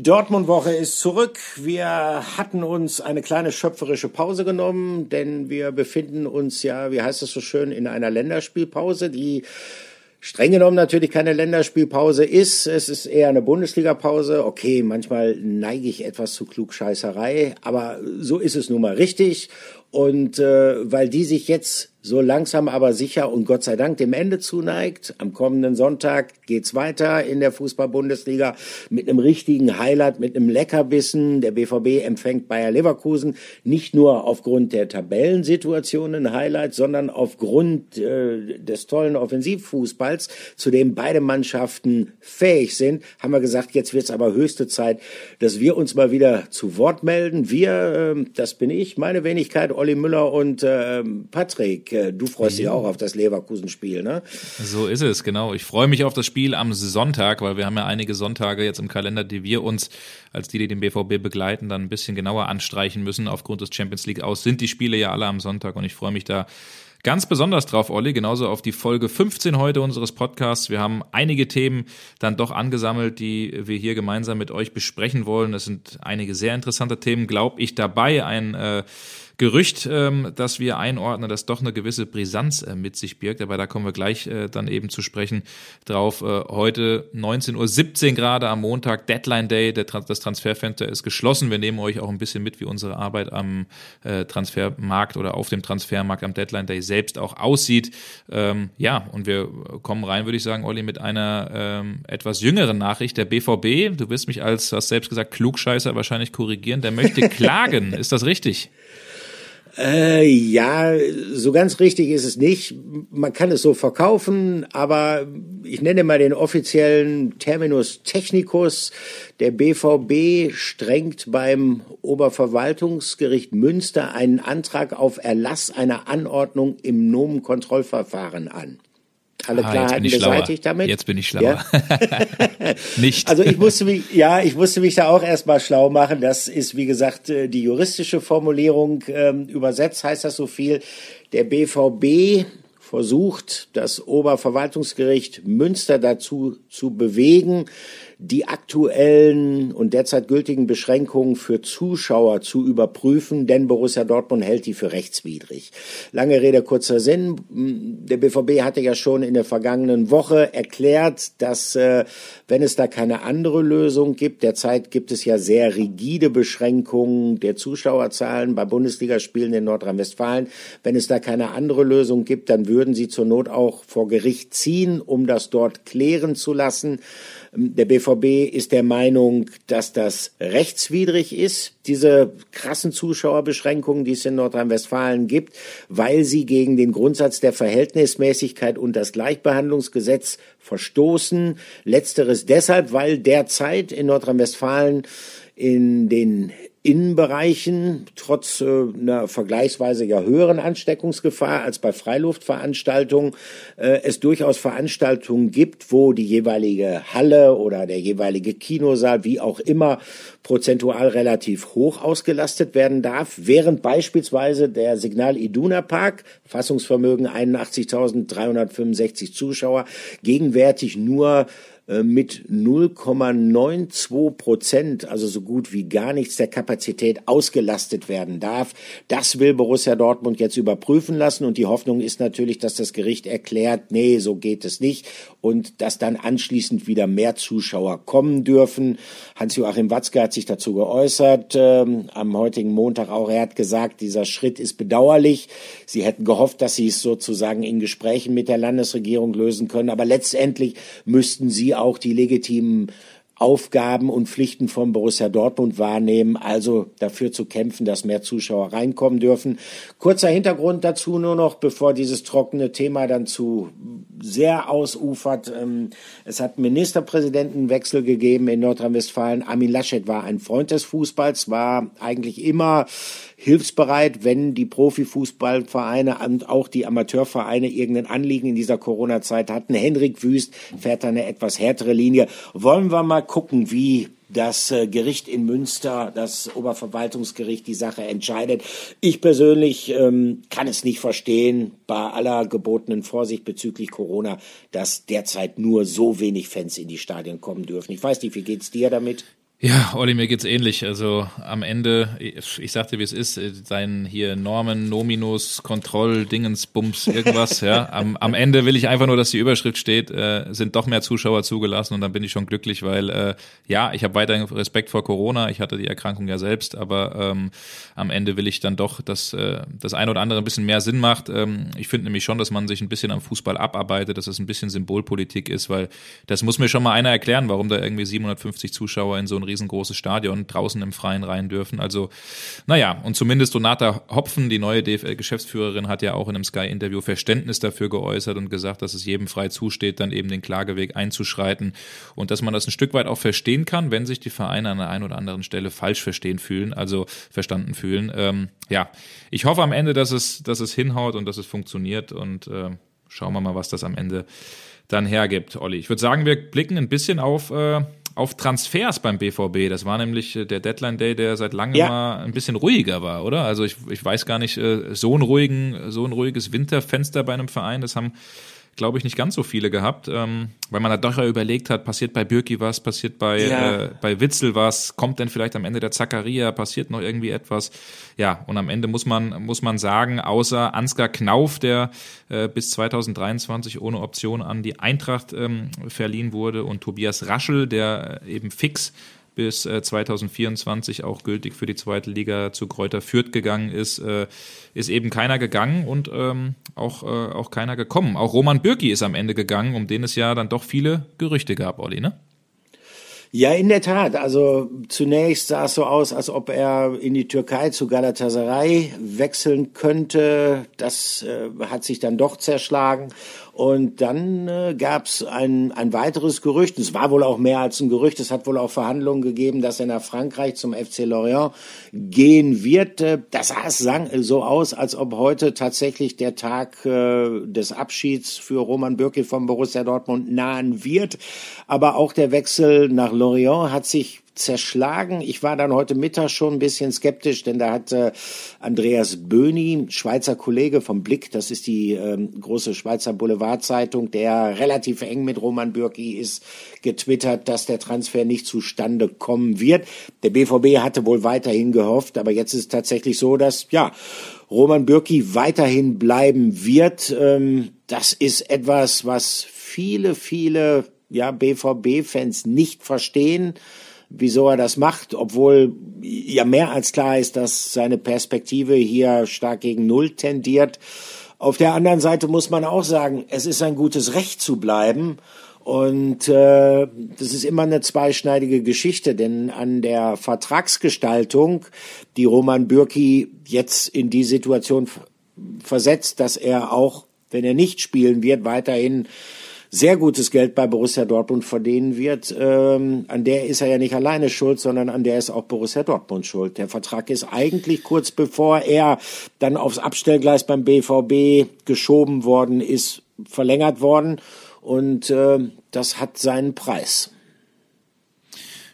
Die Dortmund-Woche ist zurück. Wir hatten uns eine kleine schöpferische Pause genommen, denn wir befinden uns ja, wie heißt es so schön, in einer Länderspielpause, die streng genommen natürlich keine Länderspielpause ist. Es ist eher eine Bundesliga-Pause. Okay, manchmal neige ich etwas zu Klugscheißerei, aber so ist es nun mal richtig. Und äh, weil die sich jetzt so langsam aber sicher und Gott sei Dank dem Ende zuneigt. Am kommenden Sonntag geht's weiter in der Fußball-Bundesliga mit einem richtigen Highlight, mit einem Leckerbissen. Der BVB empfängt Bayer Leverkusen nicht nur aufgrund der Tabellensituation ein Highlight, sondern aufgrund äh, des tollen Offensivfußballs, zu dem beide Mannschaften fähig sind, haben wir gesagt, jetzt wird's aber höchste Zeit, dass wir uns mal wieder zu Wort melden. Wir, äh, das bin ich, meine Wenigkeit, Olli Müller und äh, Patrick. Äh, du freust dich auch auf das Leverkusen-Spiel, ne? So ist es, genau. Ich freue mich auf das Spiel am Sonntag, weil wir haben ja einige Sonntage jetzt im Kalender, die wir uns als die, die den BVB begleiten, dann ein bisschen genauer anstreichen müssen. Aufgrund des Champions League aus sind die Spiele ja alle am Sonntag und ich freue mich da ganz besonders drauf, Olli, genauso auf die Folge 15 heute unseres Podcasts. Wir haben einige Themen dann doch angesammelt, die wir hier gemeinsam mit euch besprechen wollen. Es sind einige sehr interessante Themen, glaube ich, dabei. Ein äh, Gerücht, ähm, das wir einordnen, das doch eine gewisse Brisanz äh, mit sich birgt. Aber da kommen wir gleich äh, dann eben zu sprechen drauf. Äh, heute 19.17 Uhr gerade am Montag, Deadline Day. Der, das Transferfenster ist geschlossen. Wir nehmen euch auch ein bisschen mit, wie unsere Arbeit am äh, Transfermarkt oder auf dem Transfermarkt am Deadline Day selbst auch aussieht. Ähm, ja, und wir kommen rein, würde ich sagen, Olli, mit einer ähm, etwas jüngeren Nachricht. Der BVB, du wirst mich als, hast selbst gesagt, Klugscheißer wahrscheinlich korrigieren, der möchte klagen. ist das richtig? Äh, ja, so ganz richtig ist es nicht. Man kann es so verkaufen, aber ich nenne mal den offiziellen Terminus technicus. Der BVB strengt beim Oberverwaltungsgericht Münster einen Antrag auf Erlass einer Anordnung im Nomenkontrollverfahren an alle ah, Klarheiten beseitigt damit. Jetzt bin ich schlauer. Ja? Nicht. Also ich musste mich, ja, ich musste mich da auch erstmal schlau machen. Das ist, wie gesagt, äh, die juristische Formulierung. Ähm, übersetzt heißt das so viel. Der BVB versucht, das Oberverwaltungsgericht Münster dazu zu bewegen, die aktuellen und derzeit gültigen Beschränkungen für Zuschauer zu überprüfen, denn Borussia Dortmund hält die für rechtswidrig. Lange Rede, kurzer Sinn. Der BVB hatte ja schon in der vergangenen Woche erklärt, dass äh, wenn es da keine andere Lösung gibt, derzeit gibt es ja sehr rigide Beschränkungen der Zuschauerzahlen bei Bundesligaspielen in Nordrhein-Westfalen. Wenn es da keine andere Lösung gibt, dann würden sie zur Not auch vor Gericht ziehen, um das dort klären zu lassen. Der BVB ist der Meinung, dass das rechtswidrig ist, diese krassen Zuschauerbeschränkungen, die es in Nordrhein-Westfalen gibt, weil sie gegen den Grundsatz der Verhältnismäßigkeit und das Gleichbehandlungsgesetz verstoßen. Letzteres deshalb, weil derzeit in Nordrhein-Westfalen in den Innenbereichen trotz äh, einer vergleichsweise ja höheren Ansteckungsgefahr als bei Freiluftveranstaltungen äh, es durchaus Veranstaltungen gibt, wo die jeweilige Halle oder der jeweilige Kinosaal, wie auch immer, prozentual relativ hoch ausgelastet werden darf, während beispielsweise der Signal Iduna Park, Fassungsvermögen 81.365 Zuschauer, gegenwärtig nur mit 0,92 Prozent, also so gut wie gar nichts der Kapazität ausgelastet werden darf. Das will Borussia Dortmund jetzt überprüfen lassen und die Hoffnung ist natürlich, dass das Gericht erklärt, nee, so geht es nicht und dass dann anschließend wieder mehr Zuschauer kommen dürfen. Hans-Joachim Watzke hat sich dazu geäußert, ähm, am heutigen Montag auch. Er hat gesagt, dieser Schritt ist bedauerlich. Sie hätten gehofft, dass sie es sozusagen in Gesprächen mit der Landesregierung lösen können, aber letztendlich müssten sie auch die legitimen Aufgaben und Pflichten von Borussia Dortmund wahrnehmen, also dafür zu kämpfen, dass mehr Zuschauer reinkommen dürfen. Kurzer Hintergrund dazu nur noch, bevor dieses trockene Thema dann zu sehr ausufert. Ähm, es hat Ministerpräsidentenwechsel gegeben in Nordrhein-Westfalen. Armin Laschet war ein Freund des Fußballs, war eigentlich immer hilfsbereit, wenn die Profifußballvereine und auch die Amateurvereine irgendein Anliegen in dieser Corona-Zeit hatten. Henrik Wüst fährt da eine etwas härtere Linie. Wollen wir mal gucken, wie das äh, Gericht in Münster, das Oberverwaltungsgericht, die Sache entscheidet. Ich persönlich ähm, kann es nicht verstehen, bei aller gebotenen Vorsicht bezüglich Corona, dass derzeit nur so wenig Fans in die Stadien kommen dürfen. Ich weiß nicht, wie geht's dir damit? Ja, Olli, mir geht's ähnlich. Also am Ende, ich sagte, wie es ist, sein hier Normen, Nominus, Kontroll, Dingens, Bums, irgendwas, ja. Am, am Ende will ich einfach nur, dass die Überschrift steht, äh, sind doch mehr Zuschauer zugelassen und dann bin ich schon glücklich, weil äh, ja, ich habe weiterhin Respekt vor Corona, ich hatte die Erkrankung ja selbst, aber ähm, am Ende will ich dann doch, dass äh, das eine oder andere ein bisschen mehr Sinn macht. Ähm, ich finde nämlich schon, dass man sich ein bisschen am Fußball abarbeitet, dass es ein bisschen Symbolpolitik ist, weil das muss mir schon mal einer erklären, warum da irgendwie 750 Zuschauer in so ein riesengroßes Stadion draußen im Freien rein dürfen. Also, naja, und zumindest Donata Hopfen, die neue DFL-Geschäftsführerin, hat ja auch in einem Sky-Interview Verständnis dafür geäußert und gesagt, dass es jedem frei zusteht, dann eben den Klageweg einzuschreiten und dass man das ein Stück weit auch verstehen kann, wenn sich die Vereine an der einen oder anderen Stelle falsch verstehen fühlen, also verstanden fühlen. Ähm, ja, ich hoffe am Ende, dass es, dass es hinhaut und dass es funktioniert und äh, schauen wir mal, was das am Ende dann hergibt, Olli. Ich würde sagen, wir blicken ein bisschen auf äh, auf Transfers beim BVB. Das war nämlich äh, der Deadline Day, der seit langem ja. mal ein bisschen ruhiger war, oder? Also ich, ich weiß gar nicht, äh, so ein ruhigen, so ein ruhiges Winterfenster bei einem Verein, das haben glaube ich, nicht ganz so viele gehabt, ähm, weil man da doch ja überlegt hat, passiert bei Birki was, passiert bei, ja. äh, bei Witzel was, kommt denn vielleicht am Ende der Zacharia, passiert noch irgendwie etwas. Ja, und am Ende muss man, muss man sagen, außer Ansgar Knauf, der äh, bis 2023 ohne Option an die Eintracht ähm, verliehen wurde und Tobias Raschel, der äh, eben fix bis 2024 äh, auch gültig für die zweite Liga zu Kräuter Fürth gegangen ist, äh, ist eben keiner gegangen und ähm, auch, äh, auch keiner gekommen. Auch Roman Bürki ist am Ende gegangen, um den es ja dann doch viele Gerüchte gab, Olli, ne? Ja, in der Tat. Also zunächst sah es so aus, als ob er in die Türkei zu Galatasaray wechseln könnte. Das äh, hat sich dann doch zerschlagen. Und dann äh, gab es ein, ein weiteres Gerücht, es war wohl auch mehr als ein Gerücht, es hat wohl auch Verhandlungen gegeben, dass er nach Frankreich zum FC Lorient gehen wird. Äh, das sah so aus, als ob heute tatsächlich der Tag äh, des Abschieds für Roman Bürki vom Borussia Dortmund nahen wird. Aber auch der Wechsel nach Lorient hat sich zerschlagen. Ich war dann heute Mittag schon ein bisschen skeptisch, denn da hat äh, Andreas Böhni, Schweizer Kollege vom Blick, das ist die ähm, große Schweizer Boulevardzeitung, der relativ eng mit Roman Bürki ist, getwittert, dass der Transfer nicht zustande kommen wird. Der BVB hatte wohl weiterhin gehofft, aber jetzt ist es tatsächlich so, dass ja Roman Bürki weiterhin bleiben wird. Ähm, das ist etwas, was viele, viele ja, BVB-Fans nicht verstehen wieso er das macht, obwohl ja mehr als klar ist, dass seine Perspektive hier stark gegen Null tendiert. Auf der anderen Seite muss man auch sagen, es ist ein gutes Recht zu bleiben. Und äh, das ist immer eine zweischneidige Geschichte, denn an der Vertragsgestaltung, die Roman Bürki jetzt in die Situation versetzt, dass er auch, wenn er nicht spielen wird, weiterhin sehr gutes Geld bei Borussia Dortmund verdienen wird, ähm, an der ist er ja nicht alleine schuld, sondern an der ist auch Borussia Dortmund schuld. Der Vertrag ist eigentlich kurz bevor er dann aufs Abstellgleis beim BVB geschoben worden ist, verlängert worden und äh, das hat seinen Preis.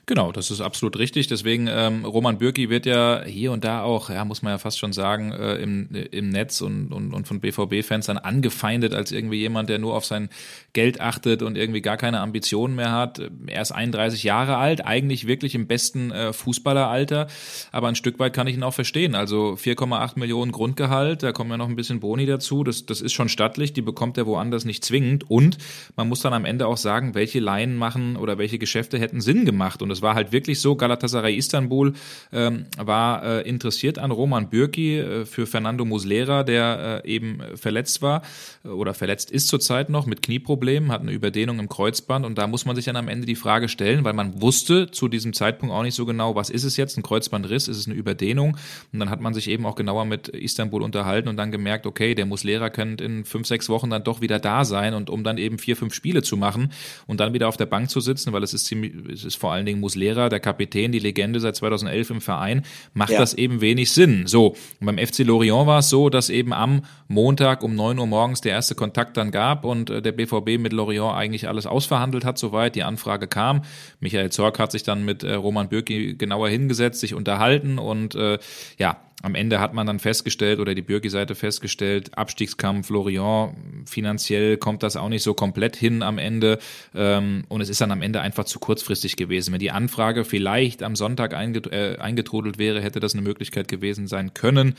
Genau, das ist absolut richtig. Deswegen, ähm, Roman Bürki wird ja hier und da auch, ja, muss man ja fast schon sagen, äh, im, im Netz und, und, und von BVB-Fans dann angefeindet als irgendwie jemand, der nur auf sein Geld achtet und irgendwie gar keine Ambitionen mehr hat. Er ist 31 Jahre alt, eigentlich wirklich im besten äh, Fußballeralter, aber ein Stück weit kann ich ihn auch verstehen. Also 4,8 Millionen Grundgehalt, da kommen ja noch ein bisschen Boni dazu. Das, das ist schon stattlich, die bekommt er woanders nicht zwingend. Und man muss dann am Ende auch sagen, welche Laien machen oder welche Geschäfte hätten Sinn gemacht. Und es war halt wirklich so, Galatasaray Istanbul ähm, war äh, interessiert an Roman Bürki äh, für Fernando Muslera, der äh, eben verletzt war äh, oder verletzt ist zurzeit noch mit Knieproblemen, hat eine Überdehnung im Kreuzband. Und da muss man sich dann am Ende die Frage stellen, weil man wusste zu diesem Zeitpunkt auch nicht so genau, was ist es jetzt, ein Kreuzbandriss, ist es eine Überdehnung? Und dann hat man sich eben auch genauer mit Istanbul unterhalten und dann gemerkt, okay, der Muslera könnte in fünf, sechs Wochen dann doch wieder da sein und um dann eben vier, fünf Spiele zu machen und dann wieder auf der Bank zu sitzen, weil es ist ziemlich, es ist vor allen Dingen Muslera, der Kapitän, die Legende seit 2011 im Verein, macht ja. das eben wenig Sinn. So, und beim FC Lorient war es so, dass eben am Montag um 9 Uhr morgens der erste Kontakt dann gab und äh, der BVB mit Lorient eigentlich alles ausverhandelt hat, soweit die Anfrage kam. Michael Zorc hat sich dann mit äh, Roman Bürki genauer hingesetzt, sich unterhalten und äh, ja, am Ende hat man dann festgestellt oder die Bürgi-Seite festgestellt, Abstiegskampf Lorient, finanziell kommt das auch nicht so komplett hin am Ende ähm, und es ist dann am Ende einfach zu kurzfristig gewesen. Wenn die Anfrage vielleicht am Sonntag äh, eingetrudelt wäre, hätte das eine Möglichkeit gewesen sein können.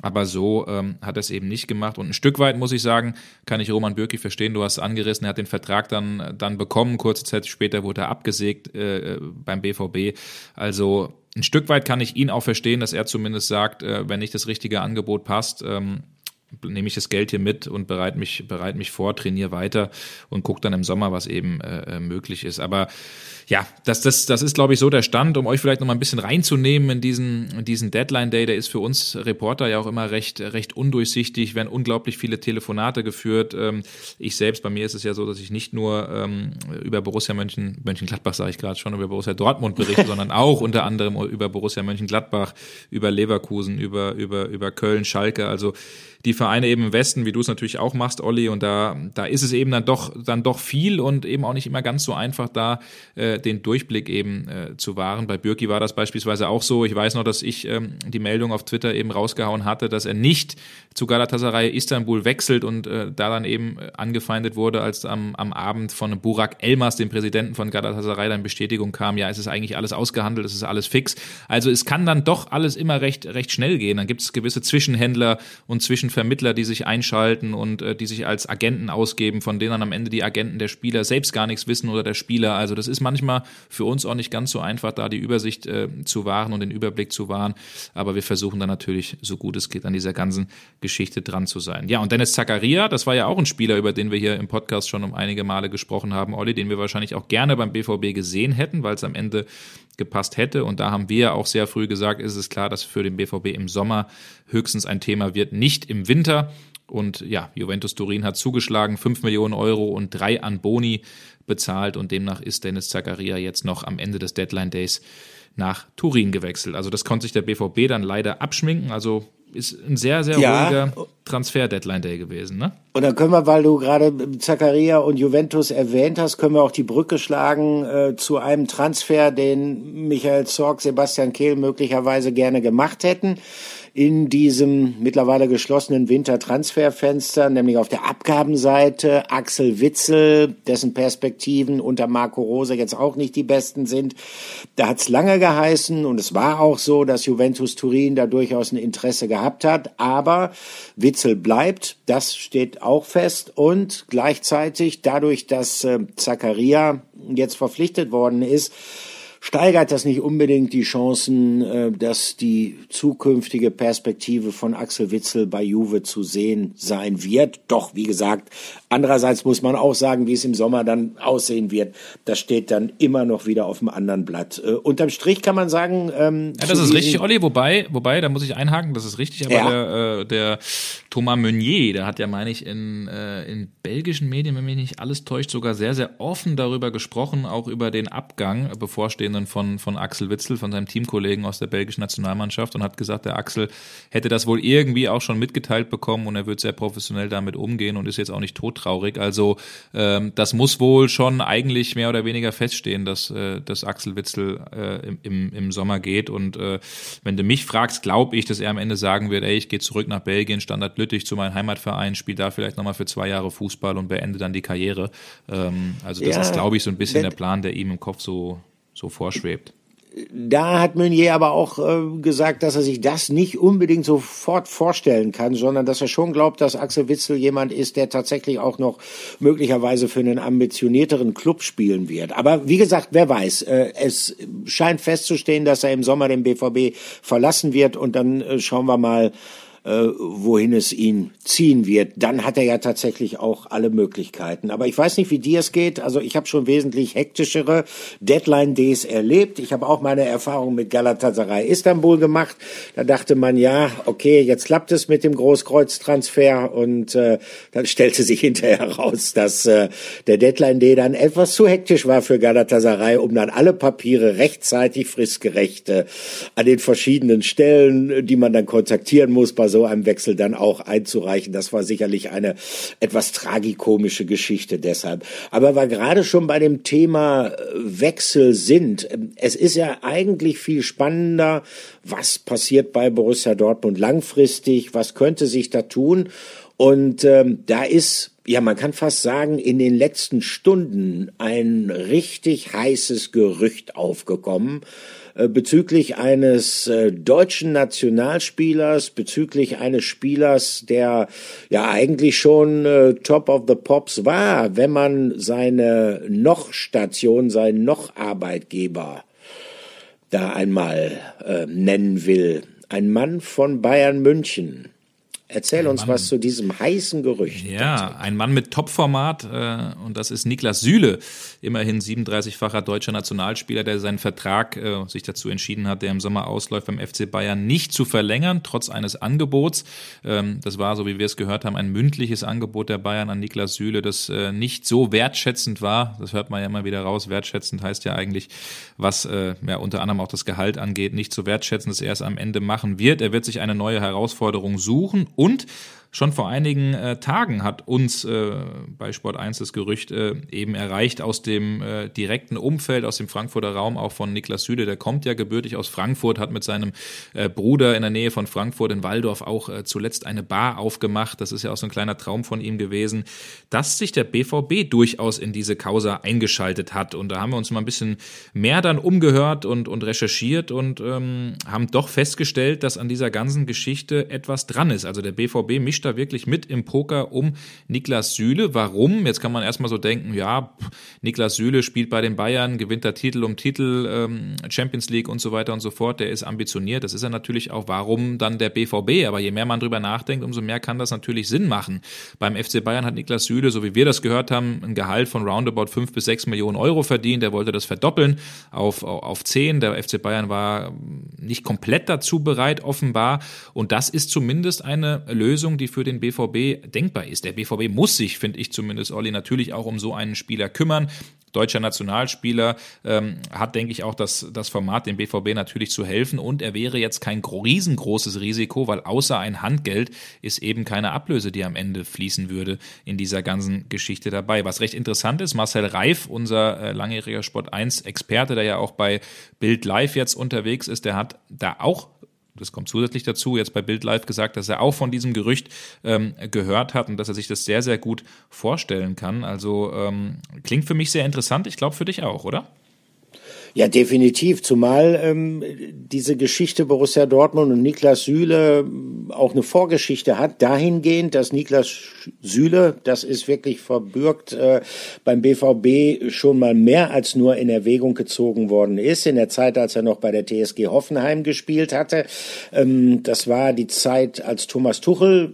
Aber so ähm, hat er es eben nicht gemacht. Und ein Stück weit muss ich sagen, kann ich Roman Bürki verstehen. Du hast angerissen, er hat den Vertrag dann, dann bekommen. Kurze Zeit später wurde er abgesägt äh, beim BVB. Also ein Stück weit kann ich ihn auch verstehen, dass er zumindest sagt, äh, wenn nicht das richtige Angebot passt, ähm, nehme ich das Geld hier mit und bereite mich, bereite mich vor, trainiere weiter und gucke dann im Sommer, was eben äh, äh möglich ist. Aber ja, das, das, das ist, glaube ich, so der Stand, um euch vielleicht noch mal ein bisschen reinzunehmen in diesen, in diesen Deadline-Day. Der ist für uns Reporter ja auch immer recht, recht undurchsichtig, werden unglaublich viele Telefonate geführt. Ähm, ich selbst, bei mir ist es ja so, dass ich nicht nur ähm, über Borussia Mönchen, Mönchengladbach sage ich gerade schon, über Borussia Dortmund berichte, sondern auch unter anderem über Borussia Mönchengladbach, über Leverkusen, über, über, über Köln, Schalke. Also die Vereine eben im Westen, wie du es natürlich auch machst, Olli, und da, da ist es eben dann doch, dann doch viel und eben auch nicht immer ganz so einfach, da äh, den Durchblick eben äh, zu wahren. Bei Bürki war das beispielsweise auch so. Ich weiß noch, dass ich ähm, die Meldung auf Twitter eben rausgehauen hatte, dass er nicht zu Galatasaray Istanbul wechselt und äh, da dann eben äh, angefeindet wurde, als am, am Abend von Burak Elmas, dem Präsidenten von Galatasaray, dann Bestätigung kam, ja, es ist eigentlich alles ausgehandelt, es ist alles fix. Also es kann dann doch alles immer recht, recht schnell gehen. Dann gibt es gewisse Zwischenhändler und Zwischenvermittler, die sich einschalten und äh, die sich als Agenten ausgeben, von denen dann am Ende die Agenten der Spieler selbst gar nichts wissen oder der Spieler. Also das ist manchmal für uns auch nicht ganz so einfach, da die Übersicht äh, zu wahren und den Überblick zu wahren. Aber wir versuchen dann natürlich, so gut es geht, an dieser ganzen Geschichte dran zu sein. Ja, und Dennis Zakaria, das war ja auch ein Spieler, über den wir hier im Podcast schon um einige Male gesprochen haben, Olli, den wir wahrscheinlich auch gerne beim BVB gesehen hätten, weil es am Ende gepasst hätte. Und da haben wir auch sehr früh gesagt, ist es klar, dass für den BVB im Sommer höchstens ein Thema wird, nicht im Winter. Und ja, Juventus Turin hat zugeschlagen, 5 Millionen Euro und drei an Boni bezahlt. Und demnach ist Dennis Zakaria jetzt noch am Ende des Deadline Days nach Turin gewechselt. Also das konnte sich der BVB dann leider abschminken. Also ist ein sehr, sehr ja. ruhiger Transfer-Deadline-Day gewesen, ne? Und dann können wir, weil du gerade Zakaria und Juventus erwähnt hast, können wir auch die Brücke schlagen äh, zu einem Transfer, den Michael Zorg, Sebastian Kehl möglicherweise gerne gemacht hätten in diesem mittlerweile geschlossenen Wintertransferfenster, nämlich auf der Abgabenseite. Axel Witzel, dessen Perspektiven unter Marco Rose jetzt auch nicht die besten sind. Da hat es lange geheißen und es war auch so, dass Juventus Turin da durchaus ein Interesse gehabt hat, aber Witzel bleibt, das steht auch fest. Und gleichzeitig dadurch, dass äh, Zakaria jetzt verpflichtet worden ist, steigert das nicht unbedingt die Chancen, äh, dass die zukünftige Perspektive von Axel Witzel bei Juve zu sehen sein wird. Doch, wie gesagt, andererseits muss man auch sagen, wie es im Sommer dann aussehen wird. Das steht dann immer noch wieder auf dem anderen Blatt. Äh, unterm Strich kann man sagen, ähm, ja, das ist richtig, Olli. Wobei, wobei, da muss ich einhaken, das ist richtig. Aber ja. der, äh, der Thomas Meunier, der hat ja, meine ich, in, äh, in belgischen Medien, wenn mich nicht alles täuscht, sogar sehr, sehr offen darüber gesprochen, auch über den Abgang bevorstehenden Ausführungen von, von Axel Witzel, von seinem Teamkollegen aus der belgischen Nationalmannschaft und hat gesagt, der Axel hätte das wohl irgendwie auch schon mitgeteilt bekommen und er wird sehr professionell damit umgehen und ist jetzt auch nicht todtraurig. Also ähm, das muss wohl schon eigentlich mehr oder weniger feststehen, dass, äh, dass Axel Witzel äh, im, im Sommer geht. Und äh, wenn du mich fragst, glaube ich, dass er am Ende sagen wird, ey, ich gehe zurück nach Belgien, Standard Lüttich zu meinem Heimatverein, spiele da vielleicht nochmal für zwei Jahre Fußball und beende dann die Karriere. Ähm, also das ja, ist, glaube ich, so ein bisschen der Plan, der ihm im Kopf so, so vorschwebt. Da hat Meunier aber auch äh, gesagt, dass er sich das nicht unbedingt sofort vorstellen kann, sondern dass er schon glaubt, dass Axel Witzel jemand ist, der tatsächlich auch noch möglicherweise für einen ambitionierteren Club spielen wird. Aber wie gesagt, wer weiß. Äh, es scheint festzustehen, dass er im Sommer den BVB verlassen wird und dann äh, schauen wir mal, wohin es ihn ziehen wird, dann hat er ja tatsächlich auch alle Möglichkeiten. Aber ich weiß nicht, wie dir es geht. Also ich habe schon wesentlich hektischere Deadline-Days erlebt. Ich habe auch meine Erfahrung mit Galatasaray Istanbul gemacht. Da dachte man, ja, okay, jetzt klappt es mit dem Großkreuztransfer und äh, dann stellte sich hinterher heraus, dass äh, der Deadline-Day dann etwas zu hektisch war für Galatasaray, um dann alle Papiere rechtzeitig fristgerecht äh, an den verschiedenen Stellen, die man dann kontaktieren muss, bei so so einem Wechsel dann auch einzureichen. Das war sicherlich eine etwas tragikomische Geschichte deshalb. Aber wir gerade schon bei dem Thema Wechsel sind, es ist ja eigentlich viel spannender, was passiert bei Borussia Dortmund langfristig, was könnte sich da tun. Und ähm, da ist, ja, man kann fast sagen, in den letzten Stunden ein richtig heißes Gerücht aufgekommen äh, bezüglich eines äh, deutschen Nationalspielers, bezüglich eines Spielers, der ja eigentlich schon äh, Top of the Pops war, wenn man seine Noch-Station, seinen Noch-Arbeitgeber da einmal äh, nennen will. Ein Mann von Bayern München Erzähl ein uns Mann, was zu diesem heißen Gerücht. Ja, ein Mann mit Topformat äh, und das ist Niklas Süle, immerhin 37-facher deutscher Nationalspieler, der seinen Vertrag äh, sich dazu entschieden hat, der im Sommer ausläuft beim FC Bayern nicht zu verlängern, trotz eines Angebots. Ähm, das war, so wie wir es gehört haben, ein mündliches Angebot der Bayern an Niklas Süle, das äh, nicht so wertschätzend war. Das hört man ja immer wieder raus. Wertschätzend heißt ja eigentlich, was äh, ja unter anderem auch das Gehalt angeht, nicht so wertschätzend, dass er es am Ende machen wird. Er wird sich eine neue Herausforderung suchen und Schon vor einigen äh, Tagen hat uns äh, bei Sport 1 das Gerücht äh, eben erreicht aus dem äh, direkten Umfeld, aus dem Frankfurter Raum, auch von Niklas Süde. Der kommt ja gebürtig aus Frankfurt, hat mit seinem äh, Bruder in der Nähe von Frankfurt in Waldorf auch äh, zuletzt eine Bar aufgemacht. Das ist ja auch so ein kleiner Traum von ihm gewesen, dass sich der BVB durchaus in diese Causa eingeschaltet hat. Und da haben wir uns mal ein bisschen mehr dann umgehört und, und recherchiert und ähm, haben doch festgestellt, dass an dieser ganzen Geschichte etwas dran ist. Also der BVB mischt mischt da wirklich mit im Poker um Niklas Süle. Warum? Jetzt kann man erstmal so denken, ja, Niklas Süle spielt bei den Bayern, gewinnt da Titel um Titel, ähm, Champions League und so weiter und so fort. Der ist ambitioniert. Das ist er natürlich auch. Warum dann der BVB? Aber je mehr man drüber nachdenkt, umso mehr kann das natürlich Sinn machen. Beim FC Bayern hat Niklas Süle, so wie wir das gehört haben, ein Gehalt von roundabout fünf bis sechs Millionen Euro verdient. Er wollte das verdoppeln auf, auf zehn. Der FC Bayern war nicht komplett dazu bereit, offenbar. Und das ist zumindest eine Lösung, die für den BVB denkbar ist. Der BVB muss sich, finde ich zumindest, Olli, natürlich auch um so einen Spieler kümmern deutscher Nationalspieler, ähm, hat, denke ich, auch das, das Format, dem BVB natürlich zu helfen. Und er wäre jetzt kein riesengroßes Risiko, weil außer ein Handgeld ist eben keine Ablöse, die am Ende fließen würde in dieser ganzen Geschichte dabei. Was recht interessant ist, Marcel Reif, unser äh, langjähriger Sport 1-Experte, der ja auch bei Bild Live jetzt unterwegs ist, der hat da auch das kommt zusätzlich dazu, jetzt bei Bild Live gesagt, dass er auch von diesem Gerücht ähm, gehört hat und dass er sich das sehr, sehr gut vorstellen kann. Also ähm, klingt für mich sehr interessant. Ich glaube für dich auch, oder? Ja, definitiv. Zumal ähm, diese Geschichte Borussia Dortmund und Niklas Süle ähm, auch eine Vorgeschichte hat, dahingehend, dass Niklas Süle, das ist wirklich verbürgt, äh, beim BVB schon mal mehr als nur in Erwägung gezogen worden ist. In der Zeit, als er noch bei der TSG Hoffenheim gespielt hatte. Ähm, das war die Zeit, als Thomas Tuchel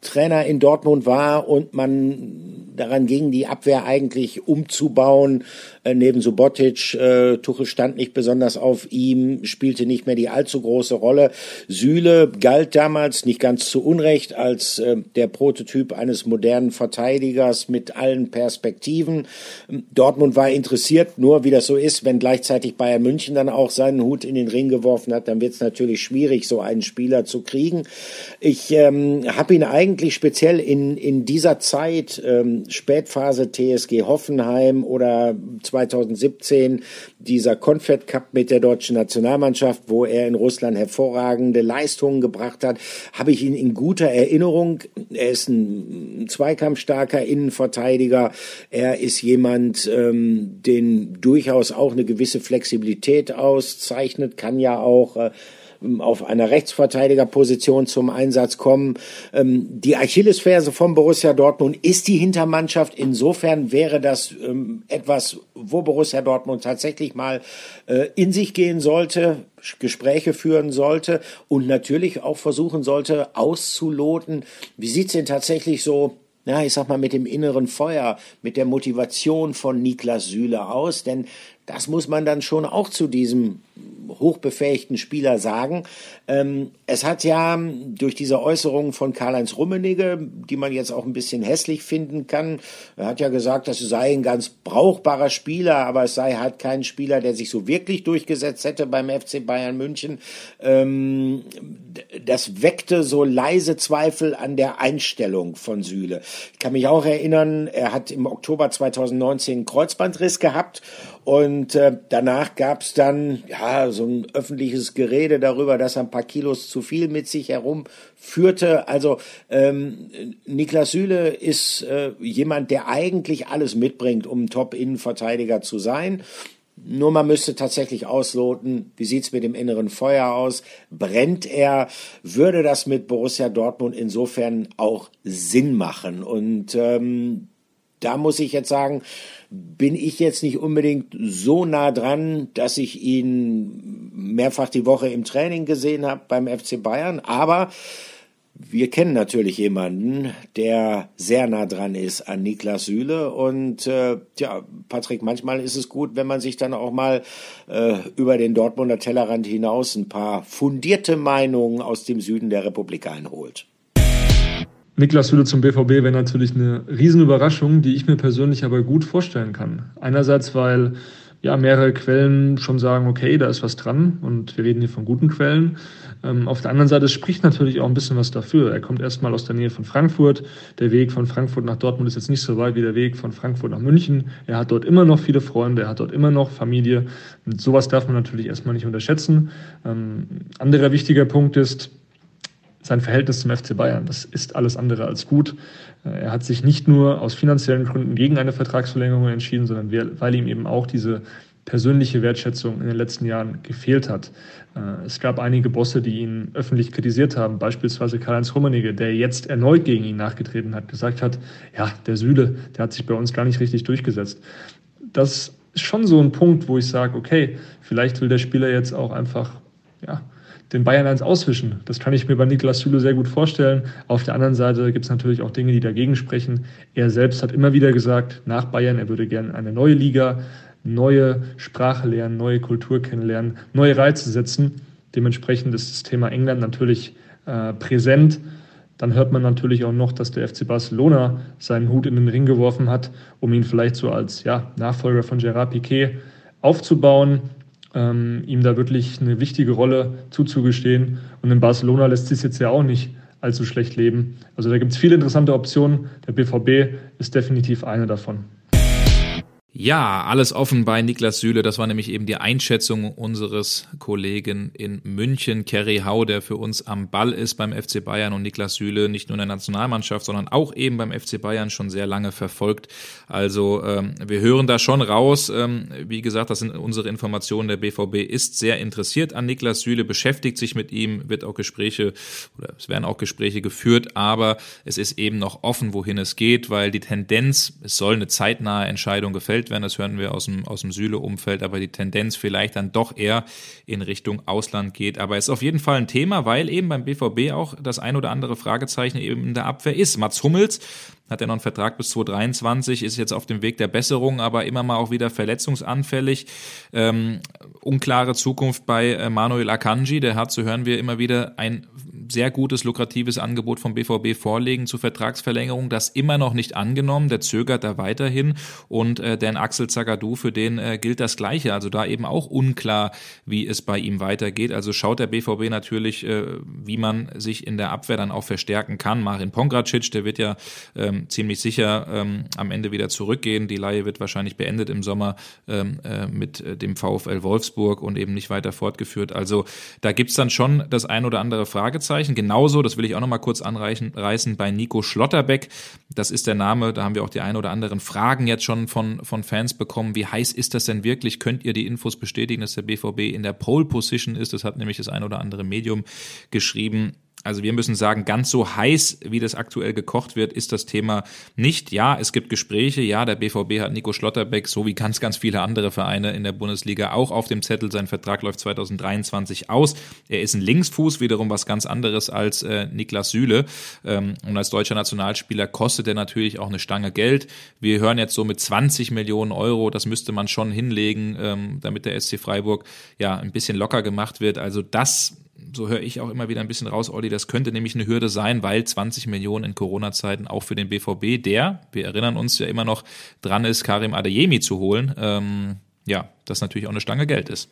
Trainer in Dortmund war und man daran ging, die Abwehr eigentlich umzubauen, äh, neben Subotic. Äh, Tuchel stand nicht besonders auf ihm, spielte nicht mehr die allzu große Rolle. Süle galt damals nicht ganz zu Unrecht als äh, der Prototyp eines modernen Verteidigers mit allen Perspektiven. Dortmund war interessiert, nur wie das so ist, wenn gleichzeitig Bayern München dann auch seinen Hut in den Ring geworfen hat, dann wird es natürlich schwierig, so einen Spieler zu kriegen. Ich ähm, habe ihn eigentlich speziell in, in dieser Zeit, ähm, Spätphase TSG Hoffenheim oder 2017 dieser Confed Cup mit der deutschen Nationalmannschaft, wo er in Russland hervorragende Leistungen gebracht hat, habe ich ihn in guter Erinnerung. Er ist ein zweikampfstarker Innenverteidiger. Er ist jemand, ähm, den durchaus auch eine gewisse Flexibilität auszeichnet, kann ja auch äh, auf einer Rechtsverteidigerposition zum Einsatz kommen. Ähm, die Achillesferse von Borussia Dortmund ist die Hintermannschaft. Insofern wäre das ähm, etwas, wo Borussia Dortmund tatsächlich mal äh, in sich gehen sollte, Gespräche führen sollte und natürlich auch versuchen sollte auszuloten, wie sieht's denn tatsächlich so ja, ich sag mal, mit dem inneren Feuer, mit der Motivation von Niklas Süle aus, denn das muss man dann schon auch zu diesem hochbefähigten Spieler sagen. Ähm, es hat ja durch diese Äußerungen von Karl-Heinz Rummenigge, die man jetzt auch ein bisschen hässlich finden kann, er hat ja gesagt, das sei ein ganz brauchbarer Spieler, aber es sei halt kein Spieler, der sich so wirklich durchgesetzt hätte beim FC Bayern München. Ähm, das weckte so leise Zweifel an der Einstellung von Süle. Ich kann mich auch erinnern, er hat im Oktober 2019 einen Kreuzbandriss gehabt und äh, danach gab es dann ja so ein öffentliches Gerede darüber, dass er ein paar Kilos zu viel mit sich herumführte. Also ähm, Niklas Süle ist äh, jemand, der eigentlich alles mitbringt, um Top-Innenverteidiger zu sein. Nur man müsste tatsächlich ausloten, wie sieht's mit dem inneren Feuer aus? Brennt er? Würde das mit Borussia Dortmund insofern auch Sinn machen? Und ähm, da muss ich jetzt sagen, bin ich jetzt nicht unbedingt so nah dran, dass ich ihn mehrfach die Woche im Training gesehen habe beim FC Bayern. Aber wir kennen natürlich jemanden, der sehr nah dran ist an Niklas Süle. Und äh, ja, Patrick, manchmal ist es gut, wenn man sich dann auch mal äh, über den Dortmunder Tellerrand hinaus ein paar fundierte Meinungen aus dem Süden der Republik einholt. Niklas Hülle zum BVB wäre natürlich eine Riesenüberraschung, die ich mir persönlich aber gut vorstellen kann. Einerseits, weil ja mehrere Quellen schon sagen, okay, da ist was dran und wir reden hier von guten Quellen. Ähm, auf der anderen Seite spricht natürlich auch ein bisschen was dafür. Er kommt erstmal aus der Nähe von Frankfurt. Der Weg von Frankfurt nach Dortmund ist jetzt nicht so weit wie der Weg von Frankfurt nach München. Er hat dort immer noch viele Freunde, er hat dort immer noch Familie. Und sowas darf man natürlich erstmal nicht unterschätzen. Ähm, anderer wichtiger Punkt ist, sein Verhältnis zum FC Bayern. Das ist alles andere als gut. Äh, er hat sich nicht nur aus finanziellen Gründen gegen eine Vertragsverlängerung entschieden, sondern weil ihm eben auch diese persönliche Wertschätzung in den letzten Jahren gefehlt hat. Äh, es gab einige Bosse, die ihn öffentlich kritisiert haben, beispielsweise Karl-Heinz Rummenigge, der jetzt erneut gegen ihn nachgetreten hat, gesagt hat, ja, der Süle, der hat sich bei uns gar nicht richtig durchgesetzt. Das ist schon so ein Punkt, wo ich sage, okay, vielleicht will der Spieler jetzt auch einfach, ja, den Bayern eins auswischen. Das kann ich mir bei Niklas Süle sehr gut vorstellen. Auf der anderen Seite gibt es natürlich auch Dinge, die dagegen sprechen. Er selbst hat immer wieder gesagt, nach Bayern, er würde gerne eine neue Liga, neue Sprache lernen, neue Kultur kennenlernen, neue Reize setzen. Dementsprechend ist das Thema England natürlich äh, präsent. Dann hört man natürlich auch noch, dass der FC Barcelona seinen Hut in den Ring geworfen hat, um ihn vielleicht so als ja, Nachfolger von Gerard Piquet aufzubauen ähm, ihm da wirklich eine wichtige Rolle zuzugestehen. Und in Barcelona lässt sich jetzt ja auch nicht allzu schlecht leben. Also da gibt es viele interessante Optionen. Der BVB ist definitiv eine davon. Ja, alles offen bei Niklas Süle. Das war nämlich eben die Einschätzung unseres Kollegen in München, Kerry Hau, der für uns am Ball ist beim FC Bayern und Niklas Süle nicht nur in der Nationalmannschaft, sondern auch eben beim FC Bayern schon sehr lange verfolgt. Also ähm, wir hören da schon raus. Ähm, wie gesagt, das sind unsere Informationen. Der BVB ist sehr interessiert an Niklas Süle, beschäftigt sich mit ihm, wird auch Gespräche oder es werden auch Gespräche geführt, aber es ist eben noch offen, wohin es geht, weil die Tendenz, es soll eine zeitnahe Entscheidung gefällt gestellt werden. Das hören wir aus dem, aus dem Süle-Umfeld, aber die Tendenz vielleicht dann doch eher in Richtung Ausland geht. Aber es ist auf jeden Fall ein Thema, weil eben beim BVB auch das ein oder andere Fragezeichen eben in der Abwehr ist. Mats Hummels hat er noch einen Vertrag bis 2023, ist jetzt auf dem Weg der Besserung, aber immer mal auch wieder verletzungsanfällig. Ähm, unklare Zukunft bei äh, Manuel Akanji, der hat, so hören wir immer wieder, ein sehr gutes, lukratives Angebot vom BVB vorlegen zur Vertragsverlängerung, das immer noch nicht angenommen, der zögert da weiterhin. Und äh, denn Axel Zagadou, für den äh, gilt das Gleiche, also da eben auch unklar, wie es bei ihm weitergeht, also schaut der BVB natürlich, äh, wie man sich in der Abwehr dann auch verstärken kann. Marin Pongracic, der wird ja ähm, ziemlich sicher ähm, am Ende wieder zurückgehen, die Laie wird wahrscheinlich beendet im Sommer ähm, äh, mit äh, dem VfL Wolfsburg und eben nicht weiter fortgeführt, also da gibt's dann schon das ein oder andere Fragezeichen, Fragezeichen. Genauso, das will ich auch noch mal kurz anreißen, bei Nico Schlotterbeck. Das ist der Name, da haben wir auch die ein oder anderen Fragen jetzt schon von, von Fans bekommen. Wie heiß ist das denn wirklich? Könnt ihr die Infos bestätigen, dass der BVB in der Pole Position ist? Das hat nämlich das ein oder andere Medium geschrieben. Also wir müssen sagen, ganz so heiß, wie das aktuell gekocht wird, ist das Thema nicht. Ja, es gibt Gespräche. Ja, der BVB hat Nico Schlotterbeck, so wie ganz, ganz viele andere Vereine in der Bundesliga, auch auf dem Zettel. Sein Vertrag läuft 2023 aus. Er ist ein Linksfuß, wiederum was ganz anderes als äh, Niklas Süle. Ähm, und als deutscher Nationalspieler kostet er natürlich auch eine Stange Geld. Wir hören jetzt so mit 20 Millionen Euro, das müsste man schon hinlegen, ähm, damit der SC Freiburg ja ein bisschen locker gemacht wird. Also das so höre ich auch immer wieder ein bisschen raus, Olli, das könnte nämlich eine Hürde sein, weil 20 Millionen in Corona-Zeiten auch für den BVB, der, wir erinnern uns ja immer noch dran ist, Karim Adeyemi zu holen, ähm, ja, das natürlich auch eine Stange Geld ist.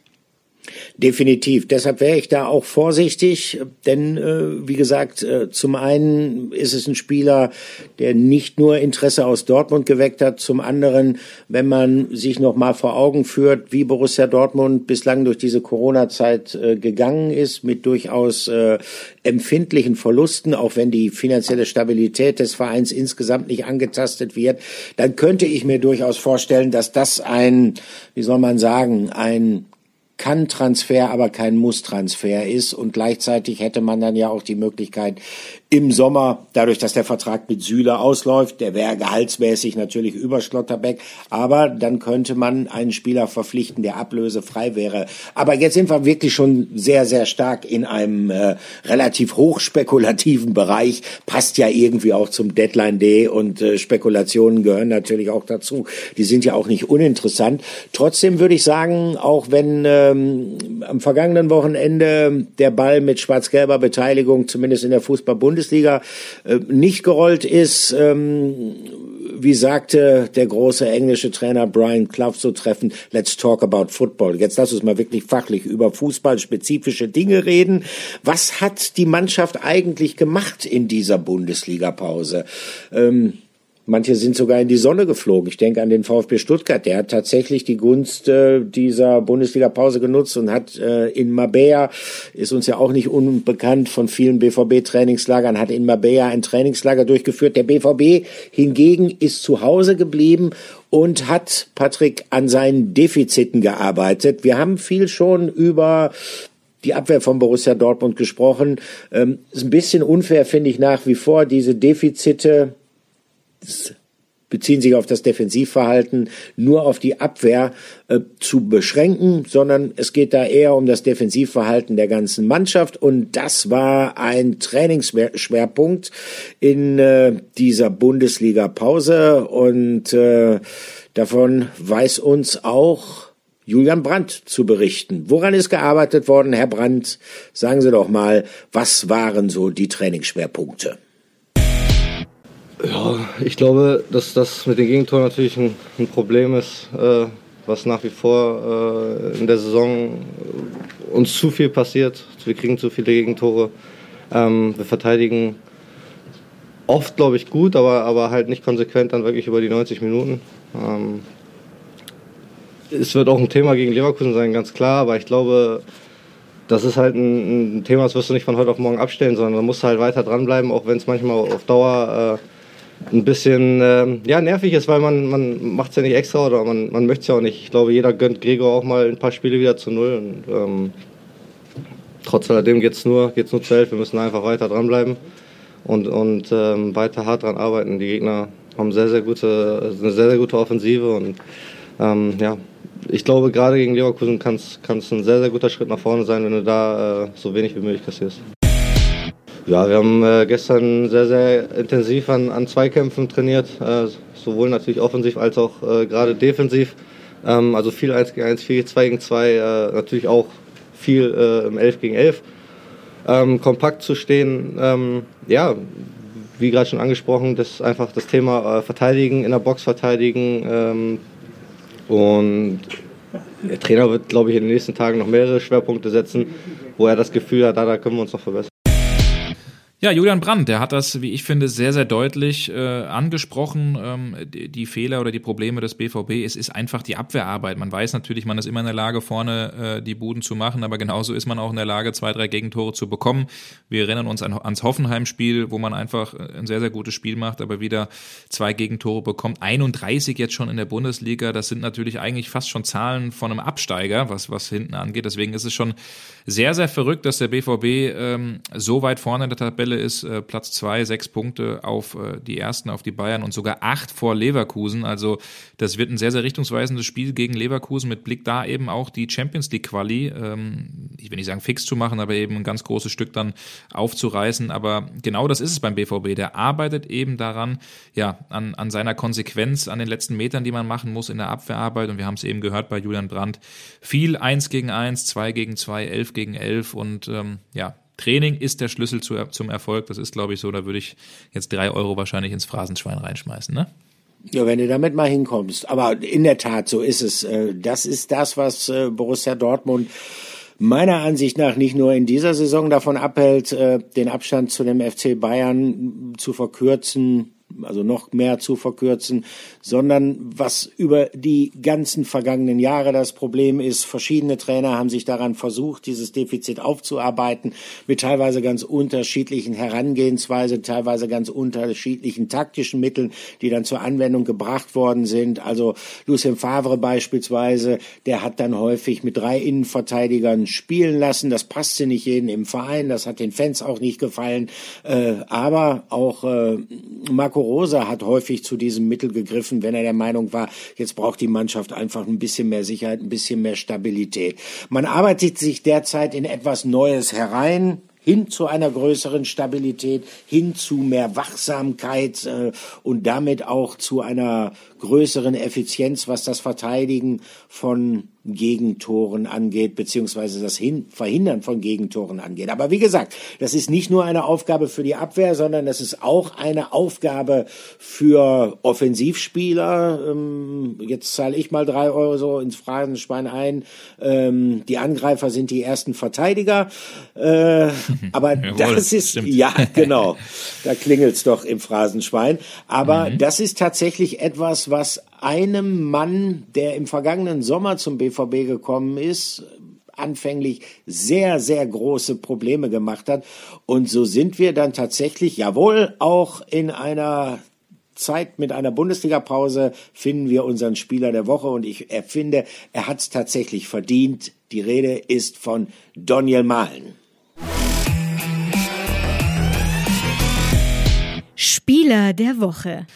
Definitiv. Deshalb wäre ich da auch vorsichtig, denn äh, wie gesagt, äh, zum einen ist es ein Spieler, der nicht nur Interesse aus Dortmund geweckt hat, zum anderen, wenn man sich noch mal vor Augen führt, wie Borussia Dortmund bislang durch diese Corona-Zeit äh, gegangen ist, mit durchaus äh, empfindlichen Verlusten, auch wenn die finanzielle Stabilität des Vereins insgesamt nicht angetastet wird, dann könnte ich mir durchaus vorstellen, dass das ein, wie soll man sagen, ein kann Transfer, aber kein Muss-Transfer ist. Und gleichzeitig hätte man dann ja auch die Möglichkeit, im Sommer, dadurch, dass der Vertrag mit Süle ausläuft, der wäre gehaltsmäßig natürlich über Schlotterbeck, aber dann könnte man einen Spieler verpflichten, der ablösefrei wäre. Aber jetzt sind wir wirklich schon sehr, sehr stark in einem äh, relativ hochspekulativen Bereich. Passt ja irgendwie auch zum Deadline Day und äh, Spekulationen gehören natürlich auch dazu. Die sind ja auch nicht uninteressant. Trotzdem würde ich sagen, auch wenn ähm, am vergangenen Wochenende der Ball mit schwarz-gelber Beteiligung, zumindest in der Fußball-Bundesliga, Bundesliga äh, nicht gerollt ist. Ähm, wie sagte der große englische Trainer Brian Clough so treffend, let's talk about football. Jetzt lass uns mal wirklich fachlich über fußballspezifische Dinge reden. Was hat die Mannschaft eigentlich gemacht in dieser Bundesliga-Pause? Ähm, Manche sind sogar in die Sonne geflogen. Ich denke an den VfB Stuttgart. Der hat tatsächlich die Gunst äh, dieser Bundesliga-Pause genutzt und hat äh, in Mabea, ist uns ja auch nicht unbekannt von vielen BVB-Trainingslagern, hat in Mabea ein Trainingslager durchgeführt. Der BVB hingegen ist zu Hause geblieben und hat, Patrick, an seinen Defiziten gearbeitet. Wir haben viel schon über die Abwehr von Borussia Dortmund gesprochen. Ähm, ist ein bisschen unfair, finde ich nach wie vor, diese Defizite beziehen sich auf das Defensivverhalten, nur auf die Abwehr äh, zu beschränken, sondern es geht da eher um das Defensivverhalten der ganzen Mannschaft und das war ein Trainingsschwerpunkt in äh, dieser Bundesliga-Pause und äh, davon weiß uns auch Julian Brandt zu berichten. Woran ist gearbeitet worden, Herr Brandt? Sagen Sie doch mal, was waren so die Trainingsschwerpunkte? Ja, ich glaube, dass das mit den Gegentoren natürlich ein, ein Problem ist, äh, was nach wie vor äh, in der Saison uns zu viel passiert. Wir kriegen zu viele Gegentore. Ähm, wir verteidigen oft, glaube ich, gut, aber, aber halt nicht konsequent dann wirklich über die 90 Minuten. Ähm, es wird auch ein Thema gegen Leverkusen sein, ganz klar, aber ich glaube, das ist halt ein, ein Thema, das wirst du nicht von heute auf morgen abstellen, sondern da musst du halt weiter dranbleiben, auch wenn es manchmal auf Dauer äh, ein bisschen ähm, ja, nervig ist, weil man, man macht es ja nicht extra oder man, man möchte es ja auch nicht. Ich glaube, jeder gönnt Gregor auch mal ein paar Spiele wieder zu Null. Und, ähm, trotz alledem geht es nur, geht's nur zu elf. Wir müssen einfach weiter dranbleiben und, und ähm, weiter hart dran arbeiten. Die Gegner haben sehr, sehr gute, eine sehr, sehr gute Offensive und ähm, ja, ich glaube, gerade gegen Leverkusen kann es ein sehr, sehr guter Schritt nach vorne sein, wenn du da äh, so wenig wie möglich kassierst. Ja, wir haben äh, gestern sehr, sehr intensiv an, an Zweikämpfen trainiert, äh, sowohl natürlich offensiv als auch äh, gerade defensiv. Ähm, also viel 1 gegen 1, viel 2 gegen 2, äh, natürlich auch viel äh, im 11 gegen 11. Ähm, kompakt zu stehen, ähm, ja, wie gerade schon angesprochen, das einfach das Thema äh, Verteidigen, in der Box verteidigen. Ähm, und der Trainer wird, glaube ich, in den nächsten Tagen noch mehrere Schwerpunkte setzen, wo er das Gefühl hat, da, da können wir uns noch verbessern. Ja, Julian Brandt, der hat das, wie ich finde, sehr, sehr deutlich äh, angesprochen. Ähm, die, die, Fehler oder die Probleme des BVB, es ist einfach die Abwehrarbeit. Man weiß natürlich, man ist immer in der Lage, vorne äh, die Buden zu machen, aber genauso ist man auch in der Lage, zwei, drei Gegentore zu bekommen. Wir erinnern uns an, ans Hoffenheim-Spiel, wo man einfach ein sehr, sehr gutes Spiel macht, aber wieder zwei Gegentore bekommt. 31 jetzt schon in der Bundesliga, das sind natürlich eigentlich fast schon Zahlen von einem Absteiger, was, was hinten angeht. Deswegen ist es schon sehr, sehr verrückt, dass der BVB ähm, so weit vorne in der Tabelle ist. Äh, Platz zwei, sechs Punkte auf äh, die ersten, auf die Bayern und sogar acht vor Leverkusen. Also das wird ein sehr, sehr richtungsweisendes Spiel gegen Leverkusen mit Blick da eben auch die Champions League Quali, ähm, ich will nicht sagen fix zu machen, aber eben ein ganz großes Stück dann aufzureißen. Aber genau das ist es beim BVB. Der arbeitet eben daran, ja, an, an seiner Konsequenz, an den letzten Metern, die man machen muss in der Abwehrarbeit. Und wir haben es eben gehört bei Julian Brandt. Viel eins gegen eins, zwei gegen zwei, elf gegen elf und ähm, ja, Training ist der Schlüssel zu, zum Erfolg. Das ist, glaube ich, so. Da würde ich jetzt drei Euro wahrscheinlich ins Phrasenschwein reinschmeißen, ne? Ja, wenn du damit mal hinkommst. Aber in der Tat, so ist es. Äh, das ist das, was äh, Borussia Dortmund meiner Ansicht nach nicht nur in dieser Saison davon abhält, äh, den Abstand zu dem FC Bayern zu verkürzen, also noch mehr zu verkürzen, sondern was über die ganzen vergangenen Jahre das Problem ist. Verschiedene Trainer haben sich daran versucht, dieses Defizit aufzuarbeiten, mit teilweise ganz unterschiedlichen Herangehensweisen, teilweise ganz unterschiedlichen taktischen Mitteln, die dann zur Anwendung gebracht worden sind. Also Lucien Favre beispielsweise, der hat dann häufig mit drei Innenverteidigern spielen lassen. Das passte nicht jedem im Verein, das hat den Fans auch nicht gefallen. Äh, aber auch äh, Marco Rosa hat häufig zu diesem Mittel gegriffen, wenn er der Meinung war, jetzt braucht die Mannschaft einfach ein bisschen mehr Sicherheit, ein bisschen mehr Stabilität. Man arbeitet sich derzeit in etwas Neues herein hin zu einer größeren Stabilität, hin zu mehr Wachsamkeit äh, und damit auch zu einer größeren Effizienz, was das Verteidigen von Gegentoren angeht, beziehungsweise das Hin Verhindern von Gegentoren angeht. Aber wie gesagt, das ist nicht nur eine Aufgabe für die Abwehr, sondern das ist auch eine Aufgabe für Offensivspieler. Ähm, jetzt zahle ich mal drei Euro so ins Phrasenschwein ein. Ähm, die Angreifer sind die ersten Verteidiger. Äh, aber Jawohl, das ist, stimmt. ja, genau. Da klingelt's doch im Phrasenschwein. Aber mhm. das ist tatsächlich etwas, was einem Mann, der im vergangenen Sommer zum BVB gekommen ist, anfänglich sehr, sehr große Probleme gemacht hat. Und so sind wir dann tatsächlich, jawohl, auch in einer Zeit mit einer Bundesliga-Pause finden wir unseren Spieler der Woche und ich finde, er hat es tatsächlich verdient. Die Rede ist von Daniel Mahlen. Spieler der Woche.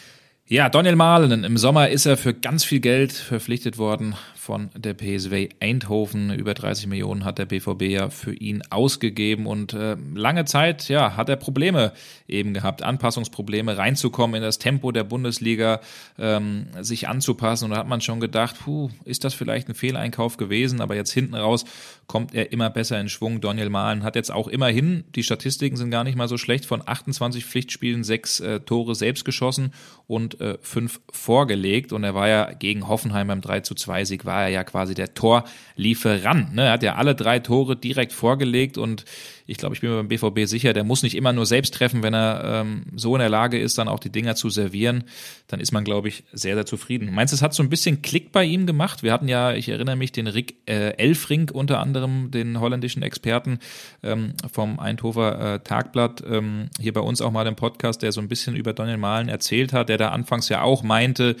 Ja, Daniel Mahlen. Im Sommer ist er für ganz viel Geld verpflichtet worden von der PSW Eindhoven. Über 30 Millionen hat der BVB ja für ihn ausgegeben und äh, lange Zeit, ja, hat er Probleme eben gehabt, Anpassungsprobleme, reinzukommen in das Tempo der Bundesliga, ähm, sich anzupassen. Und da hat man schon gedacht, puh, ist das vielleicht ein Fehleinkauf gewesen? Aber jetzt hinten raus kommt er immer besser in Schwung. Daniel Mahlen hat jetzt auch immerhin, die Statistiken sind gar nicht mal so schlecht, von 28 Pflichtspielen sechs äh, Tore selbst geschossen und äh, fünf vorgelegt. Und er war ja gegen Hoffenheim beim 3 zu 2 Sieg war er ja quasi der Torlieferant. Ne? Er hat ja alle drei Tore direkt vorgelegt und ich glaube, ich bin mir beim BVB sicher, der muss nicht immer nur selbst treffen, wenn er ähm, so in der Lage ist, dann auch die Dinger zu servieren. Dann ist man, glaube ich, sehr, sehr zufrieden. Meinst du, es hat so ein bisschen Klick bei ihm gemacht? Wir hatten ja, ich erinnere mich, den Rick äh, Elfrink unter anderem, den holländischen Experten ähm, vom Eindhover äh, Tagblatt, ähm, hier bei uns auch mal im Podcast, der so ein bisschen über Daniel Mahlen erzählt hat, der da anfangs ja auch meinte,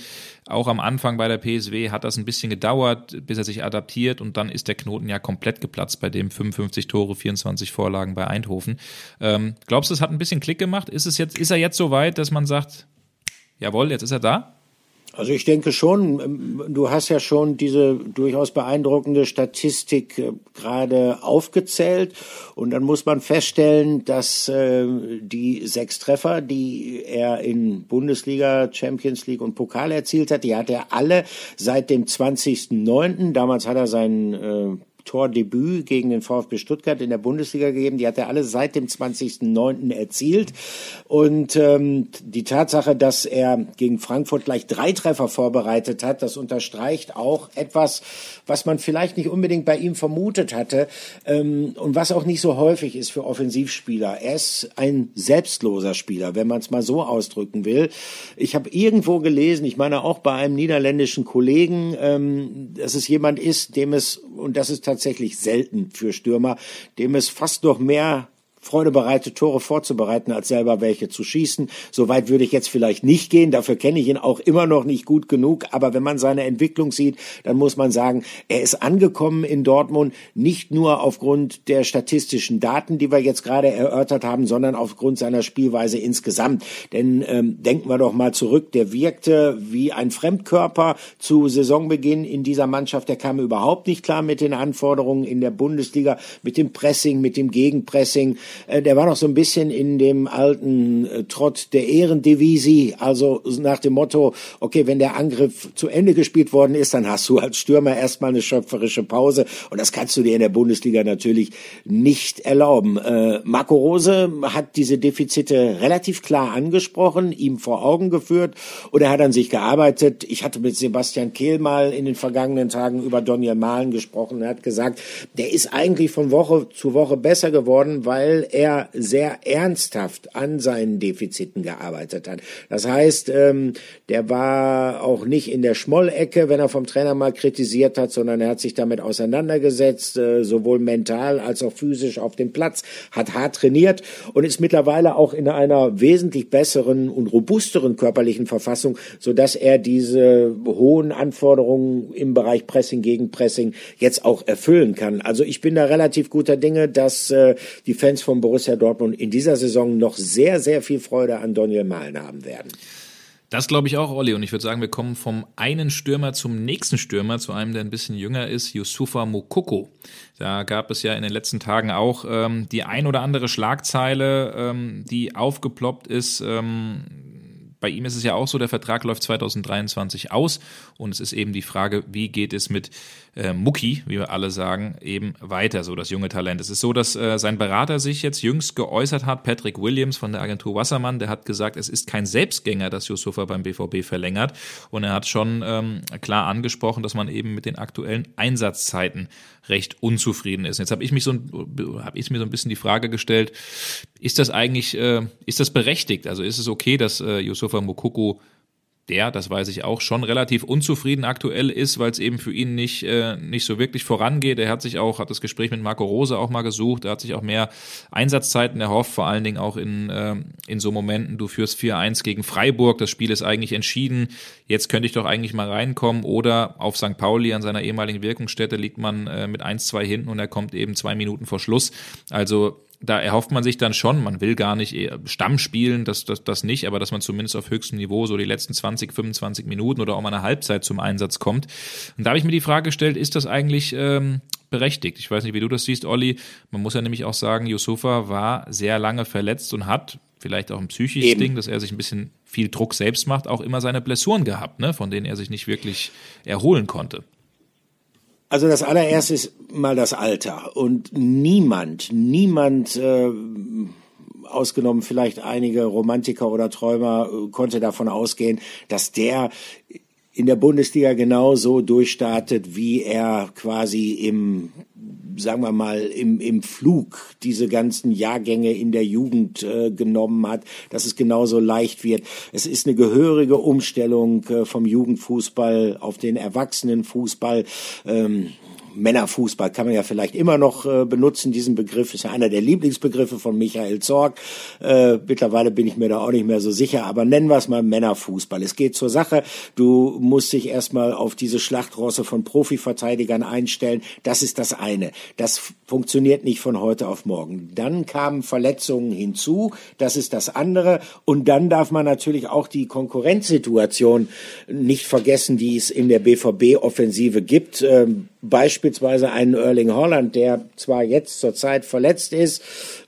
auch am Anfang bei der PSW hat das ein bisschen gedauert, bis er sich adaptiert und dann ist der Knoten ja komplett geplatzt bei dem 55 Tore, 24 Vorlagen bei Eindhoven. Ähm, glaubst du, es hat ein bisschen Klick gemacht? Ist es jetzt, ist er jetzt so weit, dass man sagt, jawohl, jetzt ist er da? Also ich denke schon, ähm, du hast ja schon diese durchaus beeindruckende Statistik äh, gerade aufgezählt und dann muss man feststellen, dass äh, die sechs Treffer, die er in Bundesliga, Champions League und Pokal erzielt hat, die hat er alle seit dem 20.09. Damals hat er seinen äh, Tordebüt gegen den VfB Stuttgart in der Bundesliga gegeben. Die hat er alle seit dem 20.09. erzielt. Und ähm, die Tatsache, dass er gegen Frankfurt gleich drei Treffer vorbereitet hat, das unterstreicht auch etwas, was man vielleicht nicht unbedingt bei ihm vermutet hatte ähm, und was auch nicht so häufig ist für Offensivspieler. Er ist ein selbstloser Spieler, wenn man es mal so ausdrücken will. Ich habe irgendwo gelesen, ich meine auch bei einem niederländischen Kollegen, ähm, dass es jemand ist, dem es, und das ist tatsächlich selten für Stürmer, dem es fast noch mehr Freude bereitet, Tore vorzubereiten, als selber welche zu schießen. Soweit würde ich jetzt vielleicht nicht gehen. Dafür kenne ich ihn auch immer noch nicht gut genug. Aber wenn man seine Entwicklung sieht, dann muss man sagen, er ist angekommen in Dortmund nicht nur aufgrund der statistischen Daten, die wir jetzt gerade erörtert haben, sondern aufgrund seiner Spielweise insgesamt. Denn ähm, denken wir doch mal zurück, der wirkte wie ein Fremdkörper zu Saisonbeginn in dieser Mannschaft. Der kam überhaupt nicht klar mit den Anforderungen in der Bundesliga, mit dem Pressing, mit dem Gegenpressing. Äh, der war noch so ein bisschen in dem alten äh, Trott der Ehrendivisi, also nach dem Motto, okay, wenn der Angriff zu Ende gespielt worden ist, dann hast du als Stürmer erstmal eine schöpferische Pause und das kannst du dir in der Bundesliga natürlich nicht erlauben. Äh, Marco Rose hat diese Defizite relativ klar angesprochen, ihm vor Augen geführt und er hat an sich gearbeitet. Ich hatte mit Sebastian Kehl mal in den vergangenen Tagen über Daniel Mahlen gesprochen. Er hat gesagt, der ist eigentlich von Woche zu Woche besser geworden, weil er sehr ernsthaft an seinen Defiziten gearbeitet hat. Das heißt, ähm, der war auch nicht in der Schmollecke, wenn er vom Trainer mal kritisiert hat, sondern er hat sich damit auseinandergesetzt, äh, sowohl mental als auch physisch auf dem Platz, hat hart trainiert und ist mittlerweile auch in einer wesentlich besseren und robusteren körperlichen Verfassung, so dass er diese hohen Anforderungen im Bereich Pressing gegen Pressing jetzt auch erfüllen kann. Also ich bin da relativ guter Dinge, dass äh, die Fans von Borussia Dortmund in dieser Saison noch sehr, sehr viel Freude an Daniel Mahlen haben werden. Das glaube ich auch, Olli. Und ich würde sagen, wir kommen vom einen Stürmer zum nächsten Stürmer, zu einem, der ein bisschen jünger ist, Yusufa Mokoko. Da gab es ja in den letzten Tagen auch ähm, die ein oder andere Schlagzeile, ähm, die aufgeploppt ist. Ähm, bei ihm ist es ja auch so, der Vertrag läuft 2023 aus und es ist eben die Frage, wie geht es mit äh, Mucki, wie wir alle sagen, eben weiter, so das junge Talent. Es ist so, dass äh, sein Berater sich jetzt jüngst geäußert hat, Patrick Williams von der Agentur Wassermann, der hat gesagt, es ist kein Selbstgänger, dass Yusufa beim BVB verlängert und er hat schon ähm, klar angesprochen, dass man eben mit den aktuellen Einsatzzeiten recht unzufrieden ist. Jetzt habe ich mich so habe ich mir so ein bisschen die Frage gestellt, ist das eigentlich äh, ist das berechtigt? Also ist es okay, dass äh, Yusufa Mukoko der, das weiß ich auch, schon relativ unzufrieden aktuell ist, weil es eben für ihn nicht, äh, nicht so wirklich vorangeht. Er hat sich auch, hat das Gespräch mit Marco Rose auch mal gesucht, er hat sich auch mehr Einsatzzeiten erhofft, vor allen Dingen auch in, äh, in so Momenten, du führst 4-1 gegen Freiburg, das Spiel ist eigentlich entschieden, jetzt könnte ich doch eigentlich mal reinkommen oder auf St. Pauli an seiner ehemaligen Wirkungsstätte liegt man äh, mit 1-2 hinten und er kommt eben zwei Minuten vor Schluss. Also da erhofft man sich dann schon, man will gar nicht Stamm spielen, das, das, das nicht, aber dass man zumindest auf höchstem Niveau so die letzten 20, 25 Minuten oder auch mal eine Halbzeit zum Einsatz kommt. Und da habe ich mir die Frage gestellt, ist das eigentlich ähm, berechtigt? Ich weiß nicht, wie du das siehst, Olli. Man muss ja nämlich auch sagen, Yusufa war sehr lange verletzt und hat vielleicht auch ein psychisches Eben. Ding, dass er sich ein bisschen viel Druck selbst macht, auch immer seine Blessuren gehabt, ne, von denen er sich nicht wirklich erholen konnte. Also das allererste ist mal das Alter. Und niemand, niemand, äh, ausgenommen vielleicht einige Romantiker oder Träumer, äh, konnte davon ausgehen, dass der in der Bundesliga genauso durchstartet, wie er quasi im sagen wir mal, im, im Flug diese ganzen Jahrgänge in der Jugend äh, genommen hat, dass es genauso leicht wird. Es ist eine gehörige Umstellung äh, vom Jugendfußball auf den Erwachsenenfußball. Ähm, Männerfußball kann man ja vielleicht immer noch äh, benutzen. Diesen Begriff ist ja einer der Lieblingsbegriffe von Michael Zorg. Äh, mittlerweile bin ich mir da auch nicht mehr so sicher, aber nennen wir es mal Männerfußball. Es geht zur Sache. Du musst dich erstmal auf diese Schlachtrosse von Profiverteidigern einstellen. Das ist das eine. Das funktioniert nicht von heute auf morgen. Dann kamen Verletzungen hinzu. Das ist das andere. Und dann darf man natürlich auch die Konkurrenzsituation nicht vergessen, die es in der BVB-Offensive gibt. Ähm, beispielsweise einen Erling Holland, der zwar jetzt zurzeit verletzt ist,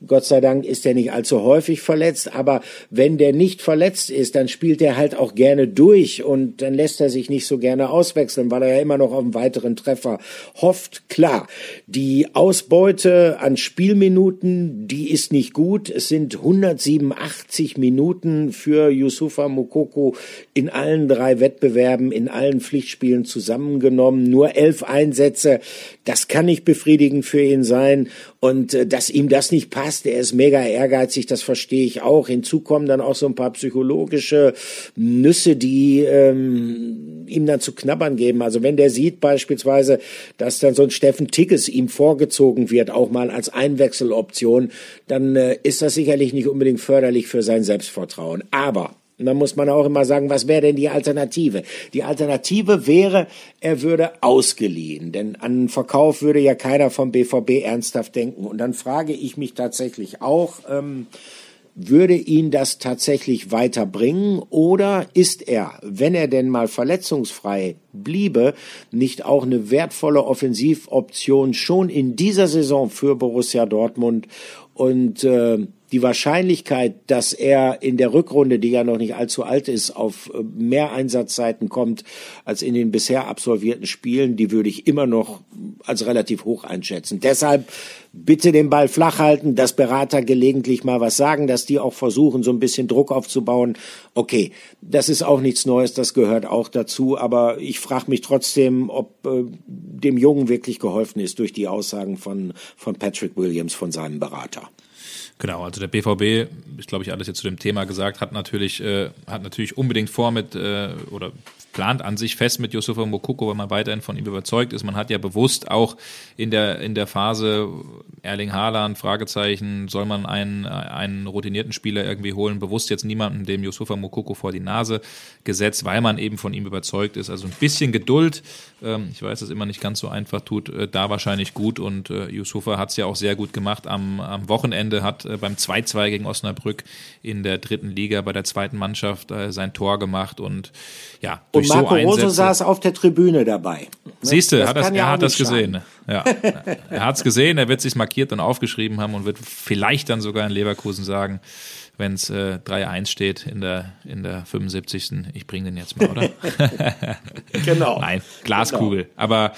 Gott sei Dank ist er nicht allzu häufig verletzt, aber wenn der nicht verletzt ist, dann spielt er halt auch gerne durch und dann lässt er sich nicht so gerne auswechseln, weil er ja immer noch auf einen weiteren Treffer hofft. Klar, die Ausbeute an Spielminuten, die ist nicht gut. Es sind 187 Minuten für Yusufa Mokoko in allen drei Wettbewerben, in allen Pflichtspielen zusammengenommen, nur elf Einsätze. Das kann nicht befriedigend für ihn sein und äh, dass ihm das nicht passt, er ist mega ehrgeizig, das verstehe ich auch. Hinzu kommen dann auch so ein paar psychologische Nüsse, die ähm, ihm dann zu knabbern geben. Also wenn der sieht beispielsweise, dass dann so ein Steffen Tickes ihm vorgezogen wird, auch mal als Einwechseloption, dann äh, ist das sicherlich nicht unbedingt förderlich für sein Selbstvertrauen. Aber und dann muss man auch immer sagen, was wäre denn die Alternative? Die Alternative wäre, er würde ausgeliehen, denn an Verkauf würde ja keiner vom BVB ernsthaft denken. Und dann frage ich mich tatsächlich auch, ähm, würde ihn das tatsächlich weiterbringen oder ist er, wenn er denn mal verletzungsfrei bliebe, nicht auch eine wertvolle Offensivoption schon in dieser Saison für Borussia Dortmund Und äh, die Wahrscheinlichkeit, dass er in der Rückrunde, die ja noch nicht allzu alt ist, auf äh, mehr Einsatzzeiten kommt als in den bisher absolvierten Spielen, die würde ich immer noch als relativ hoch einschätzen. Deshalb bitte den Ball flach halten, dass Berater gelegentlich mal was sagen, dass die auch versuchen, so ein bisschen Druck aufzubauen. Okay, das ist auch nichts Neues, das gehört auch dazu, aber ich frage mich trotzdem, ob äh, dem Jungen wirklich geholfen ist durch die Aussagen von, von Patrick Williams, von seinem Berater. Genau, also der BVB, ist glaube ich alles jetzt zu dem Thema gesagt, hat natürlich, äh, hat natürlich unbedingt vor mit äh, oder plant an sich fest mit Yusufa Mokoko, weil man weiterhin von ihm überzeugt ist. Man hat ja bewusst auch in der, in der Phase Erling Haaland, Fragezeichen, soll man einen, einen routinierten Spieler irgendwie holen, bewusst jetzt niemanden dem Yusufa Mokoko vor die Nase gesetzt, weil man eben von ihm überzeugt ist. Also ein bisschen Geduld, ähm, ich weiß, dass immer nicht ganz so einfach tut, äh, da wahrscheinlich gut und äh, Yusufa hat es ja auch sehr gut gemacht am, am Wochenende, hat äh, beim 2-2 gegen Osnabrück in der dritten Liga bei der zweiten Mannschaft äh, sein Tor gemacht und ja, und durch Marco so Rose saß auf der Tribüne dabei. Siehst du, hat das, er hat das gesehen. Ja, er hat es gesehen, er wird sich markiert und aufgeschrieben haben und wird vielleicht dann sogar in Leverkusen sagen, wenn es äh, 3-1 steht in der, in der 75. Ich bringe den jetzt mal, oder? genau. Nein, Glaskugel. Genau. Aber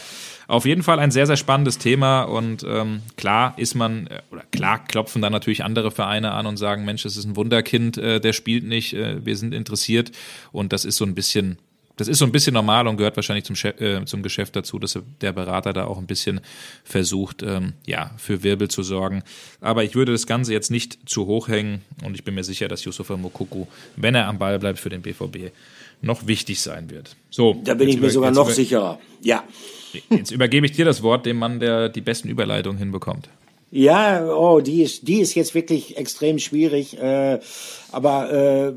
auf jeden Fall ein sehr, sehr spannendes Thema und ähm, klar ist man, äh, oder klar klopfen dann natürlich andere Vereine an und sagen, Mensch, das ist ein Wunderkind, äh, der spielt nicht, äh, wir sind interessiert und das ist so ein bisschen das ist so ein bisschen normal und gehört wahrscheinlich zum, Chef, äh, zum Geschäft dazu, dass der Berater da auch ein bisschen versucht, ähm, ja, für Wirbel zu sorgen. Aber ich würde das Ganze jetzt nicht zu hoch hängen und ich bin mir sicher, dass Yusufa Mokuku, wenn er am Ball bleibt für den BVB, noch wichtig sein wird. So. Da bin ich mir sogar noch sicherer. Ja. Jetzt übergebe ich dir das Wort, dem Mann, der die besten Überleitungen hinbekommt. Ja, oh, die ist, die ist jetzt wirklich extrem schwierig. Äh, aber äh,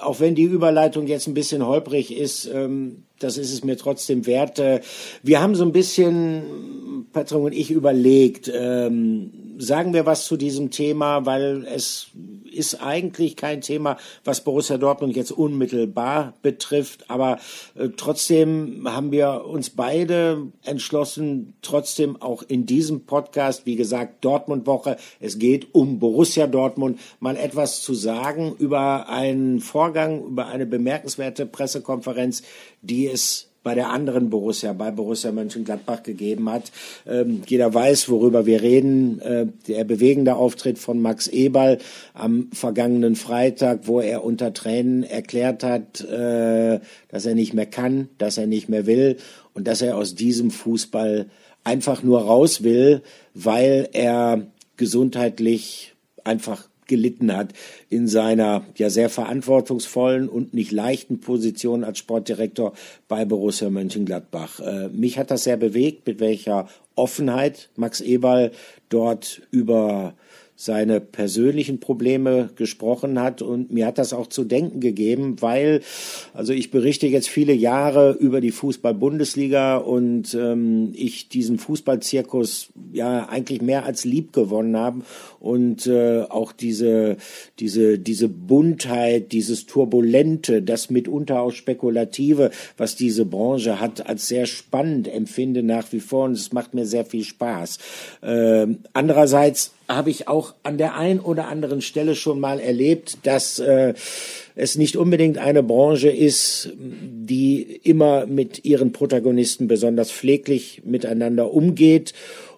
auch wenn die Überleitung jetzt ein bisschen holprig ist, ähm, das ist es mir trotzdem wert. Äh, wir haben so ein bisschen, Patrick und ich, überlegt, ähm, sagen wir was zu diesem Thema, weil es ist eigentlich kein Thema, was Borussia Dortmund jetzt unmittelbar betrifft. Aber äh, trotzdem haben wir uns beide entschlossen, trotzdem auch in diesem Podcast, wie gesagt, Dortmund-Woche, es geht um Borussia Dortmund, mal etwas zu sagen über einen Vorgang, über eine bemerkenswerte Pressekonferenz, die es bei der anderen Borussia, bei Borussia Mönchengladbach gegeben hat. Ähm, jeder weiß, worüber wir reden. Äh, der bewegende Auftritt von Max Eberl am vergangenen Freitag, wo er unter Tränen erklärt hat, äh, dass er nicht mehr kann, dass er nicht mehr will und dass er aus diesem Fußball einfach nur raus will, weil er gesundheitlich einfach gelitten hat in seiner ja sehr verantwortungsvollen und nicht leichten Position als Sportdirektor bei Borussia Mönchengladbach. Äh, mich hat das sehr bewegt, mit welcher Offenheit Max Eberl dort über seine persönlichen Probleme gesprochen hat. Und mir hat das auch zu denken gegeben, weil also ich berichte jetzt viele Jahre über die Fußball-Bundesliga und ähm, ich diesen Fußballzirkus ja eigentlich mehr als lieb gewonnen habe. Und äh, auch diese diese diese Buntheit, dieses turbulente, das mitunter auch spekulative, was diese Branche hat, als sehr spannend empfinde nach wie vor. Und es macht mir sehr viel Spaß. Äh, andererseits habe ich auch an der ein oder anderen Stelle schon mal erlebt, dass äh, es nicht unbedingt eine Branche ist, die immer mit ihren Protagonisten besonders pfleglich miteinander umgeht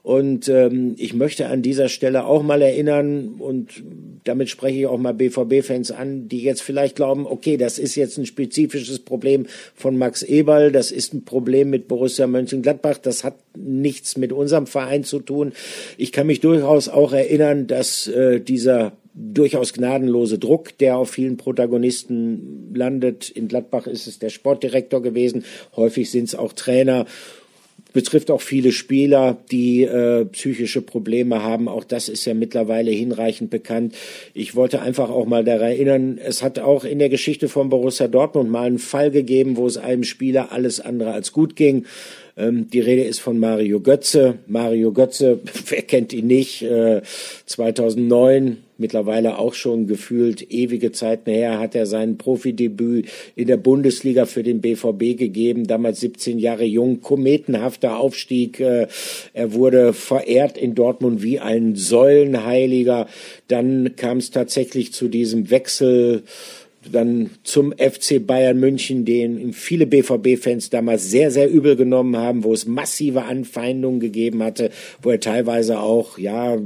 und ähm, ich möchte an dieser Stelle auch mal erinnern, und damit spreche ich auch mal BVB-Fans an, die jetzt vielleicht glauben, okay, das ist jetzt ein spezifisches Problem von Max Eberl, das ist ein Problem mit Borussia Mönchengladbach, das hat nichts mit unserem Verein zu tun. Ich kann mich durchaus auch erinnern, dass äh, dieser durchaus gnadenlose Druck, der auf vielen Protagonisten landet. In Gladbach ist es der Sportdirektor gewesen, häufig sind es auch Trainer betrifft auch viele Spieler, die äh, psychische Probleme haben. Auch das ist ja mittlerweile hinreichend bekannt. Ich wollte einfach auch mal daran erinnern, es hat auch in der Geschichte von Borussia Dortmund mal einen Fall gegeben, wo es einem Spieler alles andere als gut ging. Ähm, die Rede ist von Mario Götze. Mario Götze, wer kennt ihn nicht? Äh, 2009 mittlerweile auch schon gefühlt ewige Zeiten her, hat er sein Profidebüt in der Bundesliga für den BVB gegeben, damals 17 Jahre jung, kometenhafter Aufstieg. Äh, er wurde verehrt in Dortmund wie ein Säulenheiliger. Dann kam es tatsächlich zu diesem Wechsel dann zum FC Bayern München, den viele BVB-Fans damals sehr, sehr übel genommen haben, wo es massive Anfeindungen gegeben hatte, wo er teilweise auch, ja, äh,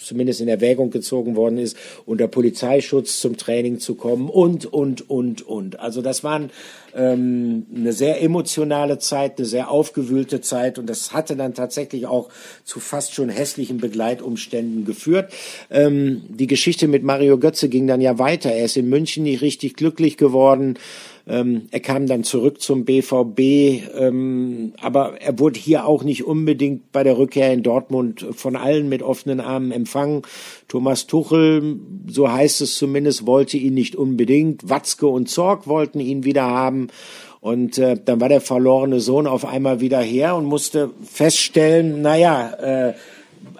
zumindest in Erwägung gezogen worden ist, unter Polizeischutz zum Training zu kommen und, und, und, und. Also das waren ähm, eine sehr emotionale Zeit, eine sehr aufgewühlte Zeit und das hatte dann tatsächlich auch zu fast schon hässlichen Begleitumständen geführt. Ähm, die Geschichte mit Mario Götze ging dann ja weiter. Er ist in München nicht richtig glücklich geworden. Ähm, er kam dann zurück zum BVB, ähm, aber er wurde hier auch nicht unbedingt bei der Rückkehr in Dortmund von allen mit offenen Armen empfangen. Thomas Tuchel, so heißt es zumindest, wollte ihn nicht unbedingt. Watzke und Zorg wollten ihn wieder haben. Und äh, dann war der verlorene Sohn auf einmal wieder her und musste feststellen, naja, äh,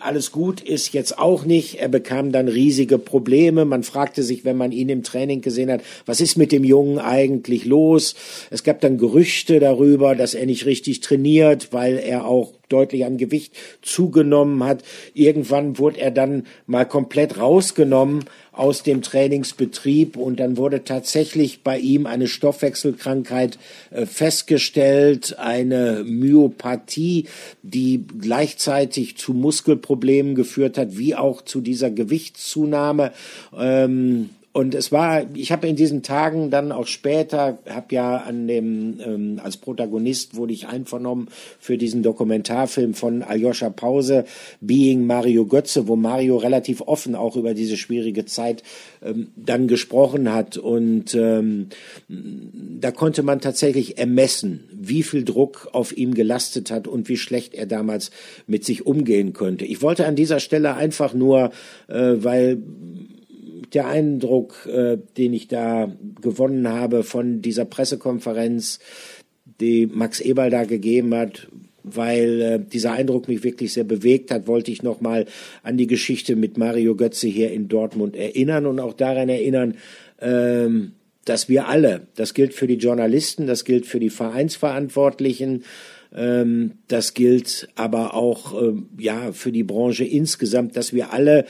alles gut ist jetzt auch nicht. Er bekam dann riesige Probleme. Man fragte sich, wenn man ihn im Training gesehen hat, was ist mit dem Jungen eigentlich los? Es gab dann Gerüchte darüber, dass er nicht richtig trainiert, weil er auch deutlich an Gewicht zugenommen hat. Irgendwann wurde er dann mal komplett rausgenommen aus dem Trainingsbetrieb und dann wurde tatsächlich bei ihm eine Stoffwechselkrankheit äh, festgestellt, eine Myopathie, die gleichzeitig zu Muskelproblemen geführt hat, wie auch zu dieser Gewichtszunahme. Ähm, und es war, ich habe in diesen Tagen dann auch später, habe ja an dem, ähm, als Protagonist wurde ich einvernommen für diesen Dokumentarfilm von Aljoscha Pause, Being Mario Götze, wo Mario relativ offen auch über diese schwierige Zeit ähm, dann gesprochen hat. Und ähm, da konnte man tatsächlich ermessen, wie viel Druck auf ihm gelastet hat und wie schlecht er damals mit sich umgehen könnte. Ich wollte an dieser Stelle einfach nur, äh, weil der Eindruck, äh, den ich da gewonnen habe von dieser Pressekonferenz, die Max Eberl da gegeben hat, weil äh, dieser Eindruck mich wirklich sehr bewegt hat, wollte ich nochmal an die Geschichte mit Mario Götze hier in Dortmund erinnern und auch daran erinnern, ähm, dass wir alle, das gilt für die Journalisten, das gilt für die Vereinsverantwortlichen, ähm, das gilt aber auch ähm, ja für die Branche insgesamt, dass wir alle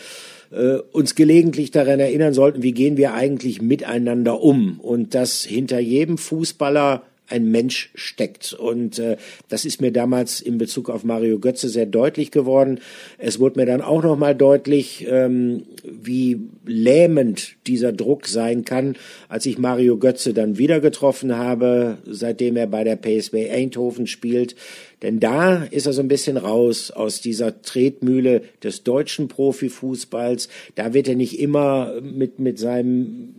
äh, uns gelegentlich daran erinnern sollten, wie gehen wir eigentlich miteinander um und dass hinter jedem Fußballer ein Mensch steckt. Und äh, das ist mir damals in Bezug auf Mario Götze sehr deutlich geworden. Es wurde mir dann auch nochmal deutlich, ähm, wie lähmend dieser Druck sein kann, als ich Mario Götze dann wieder getroffen habe, seitdem er bei der PSW Eindhoven spielt. Denn da ist er so ein bisschen raus aus dieser Tretmühle des deutschen Profifußballs. Da wird er nicht immer mit, mit seinem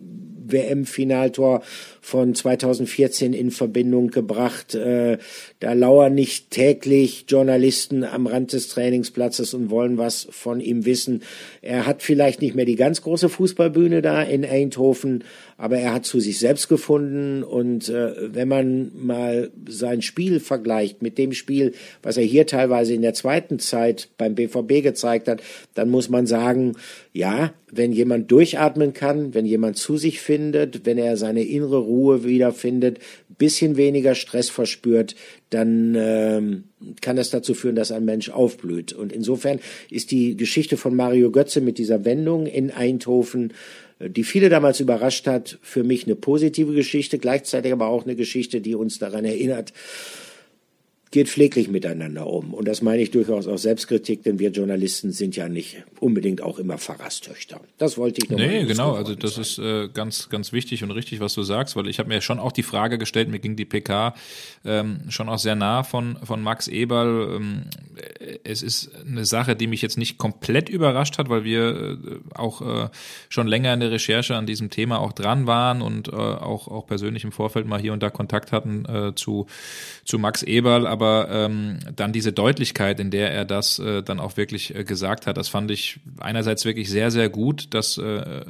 WM-Finaltor von 2014 in Verbindung gebracht. Äh, da lauern nicht täglich Journalisten am Rand des Trainingsplatzes und wollen was von ihm wissen. Er hat vielleicht nicht mehr die ganz große Fußballbühne da in Eindhoven, aber er hat zu sich selbst gefunden und äh, wenn man mal sein Spiel vergleicht mit dem Spiel, was er hier teilweise in der zweiten Zeit beim BVB gezeigt hat, dann muss man sagen, ja, wenn jemand durchatmen kann, wenn jemand zu sich findet, wenn er seine innere Ruhe wiederfindet, bisschen weniger Stress verspürt, dann ähm, kann das dazu führen, dass ein Mensch aufblüht. Und insofern ist die Geschichte von Mario Götze mit dieser Wendung in Eindhoven die viele damals überrascht hat, für mich eine positive Geschichte, gleichzeitig aber auch eine Geschichte, die uns daran erinnert, geht pfleglich miteinander um. Und das meine ich durchaus auch Selbstkritik, denn wir Journalisten sind ja nicht unbedingt auch immer Pfarrerstöchter. Das wollte ich noch Nee, genau, also das ist äh, ganz, ganz wichtig und richtig, was du sagst, weil ich habe mir schon auch die Frage gestellt, mir ging die PK ähm, schon auch sehr nah von, von Max Eberl. Ähm, es ist eine Sache, die mich jetzt nicht komplett überrascht hat, weil wir äh, auch äh, schon länger in der Recherche an diesem Thema auch dran waren und äh, auch, auch persönlich im Vorfeld mal hier und da Kontakt hatten äh, zu, zu Max Eberl, aber aber ähm, dann diese Deutlichkeit, in der er das äh, dann auch wirklich äh, gesagt hat, das fand ich einerseits wirklich sehr, sehr gut, dass äh,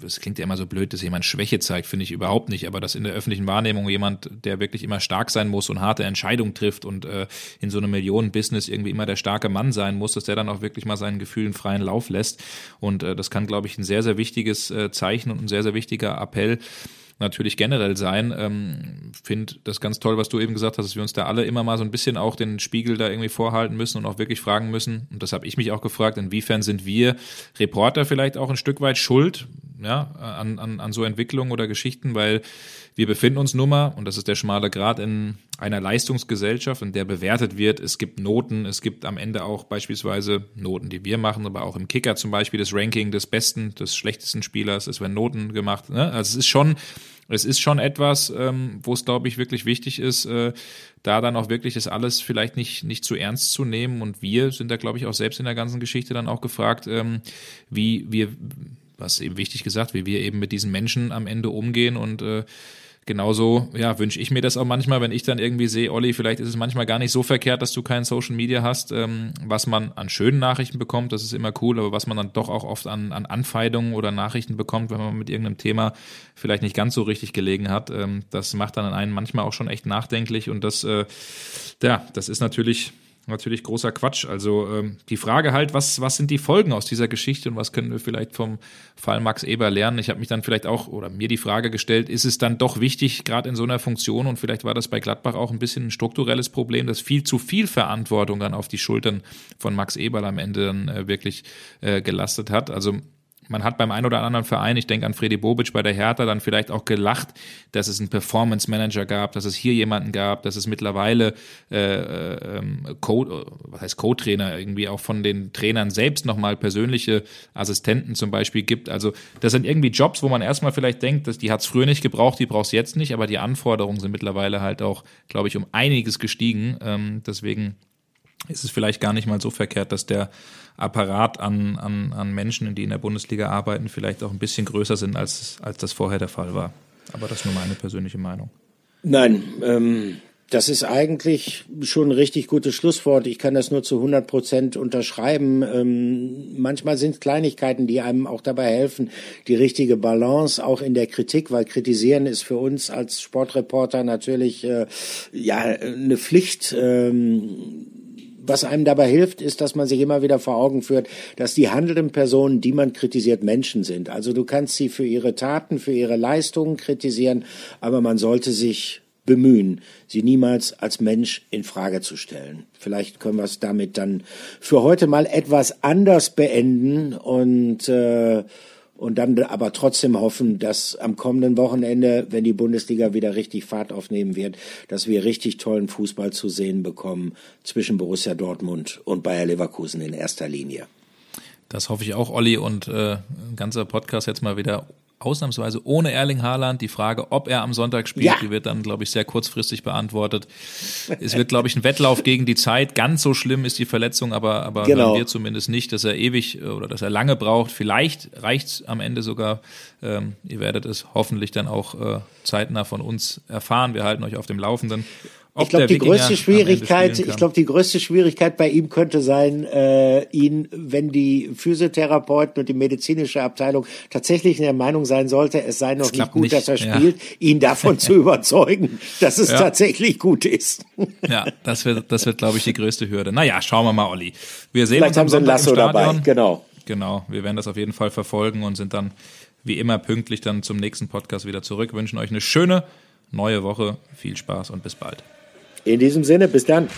das klingt ja immer so blöd, dass jemand Schwäche zeigt, finde ich überhaupt nicht, aber dass in der öffentlichen Wahrnehmung jemand, der wirklich immer stark sein muss und harte Entscheidungen trifft und äh, in so einem Millionen-Business irgendwie immer der starke Mann sein muss, dass der dann auch wirklich mal seinen Gefühlen freien Lauf lässt. Und äh, das kann, glaube ich, ein sehr, sehr wichtiges äh, Zeichen und ein sehr, sehr wichtiger Appell natürlich generell sein. Ähm, Finde das ganz toll, was du eben gesagt hast, dass wir uns da alle immer mal so ein bisschen auch den Spiegel da irgendwie vorhalten müssen und auch wirklich fragen müssen. Und das habe ich mich auch gefragt, inwiefern sind wir Reporter vielleicht auch ein Stück weit schuld ja, an, an, an so Entwicklungen oder Geschichten, weil wir befinden uns nun mal, und das ist der schmale Grad, in einer Leistungsgesellschaft, in der bewertet wird. Es gibt Noten, es gibt am Ende auch beispielsweise Noten, die wir machen, aber auch im Kicker zum Beispiel das Ranking des besten, des schlechtesten Spielers. Es werden Noten gemacht. Ne? Also es ist schon, es ist schon etwas, ähm, wo es, glaube ich, wirklich wichtig ist, äh, da dann auch wirklich das alles vielleicht nicht, nicht zu ernst zu nehmen. Und wir sind da, glaube ich, auch selbst in der ganzen Geschichte dann auch gefragt, ähm, wie wir, was eben wichtig gesagt, wie wir eben mit diesen Menschen am Ende umgehen und äh, genauso, ja, wünsche ich mir das auch manchmal, wenn ich dann irgendwie sehe, Olli, vielleicht ist es manchmal gar nicht so verkehrt, dass du kein Social Media hast, ähm, was man an schönen Nachrichten bekommt, das ist immer cool, aber was man dann doch auch oft an, an Anfeindungen oder Nachrichten bekommt, wenn man mit irgendeinem Thema vielleicht nicht ganz so richtig gelegen hat, ähm, das macht dann einen manchmal auch schon echt nachdenklich und das, äh, ja, das ist natürlich natürlich großer Quatsch. Also ähm, die Frage halt, was, was sind die Folgen aus dieser Geschichte und was können wir vielleicht vom Fall Max Eber lernen? Ich habe mich dann vielleicht auch oder mir die Frage gestellt, ist es dann doch wichtig, gerade in so einer Funktion und vielleicht war das bei Gladbach auch ein bisschen ein strukturelles Problem, dass viel zu viel Verantwortung dann auf die Schultern von Max Eberl am Ende dann äh, wirklich äh, gelastet hat. Also man hat beim einen oder anderen Verein, ich denke an Freddy Bobic bei der Hertha, dann vielleicht auch gelacht, dass es einen Performance Manager gab, dass es hier jemanden gab, dass es mittlerweile äh, ähm, Code, was heißt Co-Trainer, irgendwie auch von den Trainern selbst nochmal persönliche Assistenten zum Beispiel gibt. Also das sind irgendwie Jobs, wo man erstmal vielleicht denkt, dass die hat es früher nicht gebraucht, die braucht es jetzt nicht, aber die Anforderungen sind mittlerweile halt auch, glaube ich, um einiges gestiegen. Ähm, deswegen ist es vielleicht gar nicht mal so verkehrt, dass der Apparat an, an, an Menschen, die in der Bundesliga arbeiten, vielleicht auch ein bisschen größer sind, als, als das vorher der Fall war. Aber das ist nur meine persönliche Meinung. Nein, ähm, das ist eigentlich schon ein richtig gutes Schlusswort. Ich kann das nur zu 100 Prozent unterschreiben. Ähm, manchmal sind Kleinigkeiten, die einem auch dabei helfen, die richtige Balance auch in der Kritik, weil kritisieren ist für uns als Sportreporter natürlich äh, ja eine Pflicht. Ähm, was einem dabei hilft, ist, dass man sich immer wieder vor Augen führt, dass die handelnden Personen, die man kritisiert, Menschen sind. Also du kannst sie für ihre Taten, für ihre Leistungen kritisieren, aber man sollte sich bemühen, sie niemals als Mensch in Frage zu stellen. Vielleicht können wir es damit dann für heute mal etwas anders beenden und äh, und dann aber trotzdem hoffen, dass am kommenden Wochenende, wenn die Bundesliga wieder richtig Fahrt aufnehmen wird, dass wir richtig tollen Fußball zu sehen bekommen zwischen Borussia Dortmund und Bayer Leverkusen in erster Linie. Das hoffe ich auch, Olli, und äh, ein ganzer Podcast jetzt mal wieder ausnahmsweise ohne Erling Haaland. Die Frage, ob er am Sonntag spielt, ja. die wird dann, glaube ich, sehr kurzfristig beantwortet. Es wird, glaube ich, ein Wettlauf gegen die Zeit. Ganz so schlimm ist die Verletzung, aber, aber genau. wir zumindest nicht, dass er ewig oder dass er lange braucht. Vielleicht reicht's am Ende sogar. Ähm, ihr werdet es hoffentlich dann auch äh, zeitnah von uns erfahren. Wir halten euch auf dem Laufenden ich glaube, die größte Schwierigkeit, ich glaube, die größte Schwierigkeit bei ihm könnte sein, äh, ihn, wenn die Physiotherapeuten und die medizinische Abteilung tatsächlich in der Meinung sein sollte, es sei noch nicht gut, nicht. dass er spielt, ja. ihn davon zu überzeugen, dass es ja. tatsächlich gut ist. Ja, das wird, das wird, glaube ich, die größte Hürde. Naja, schauen wir mal, Olli. Wir sehen Vielleicht uns haben sie ein Lasso dabei, genau. Genau, wir werden das auf jeden Fall verfolgen und sind dann wie immer pünktlich dann zum nächsten Podcast wieder zurück. Wünschen euch eine schöne neue Woche. Viel Spaß und bis bald. In diesem Sinne, bis dann.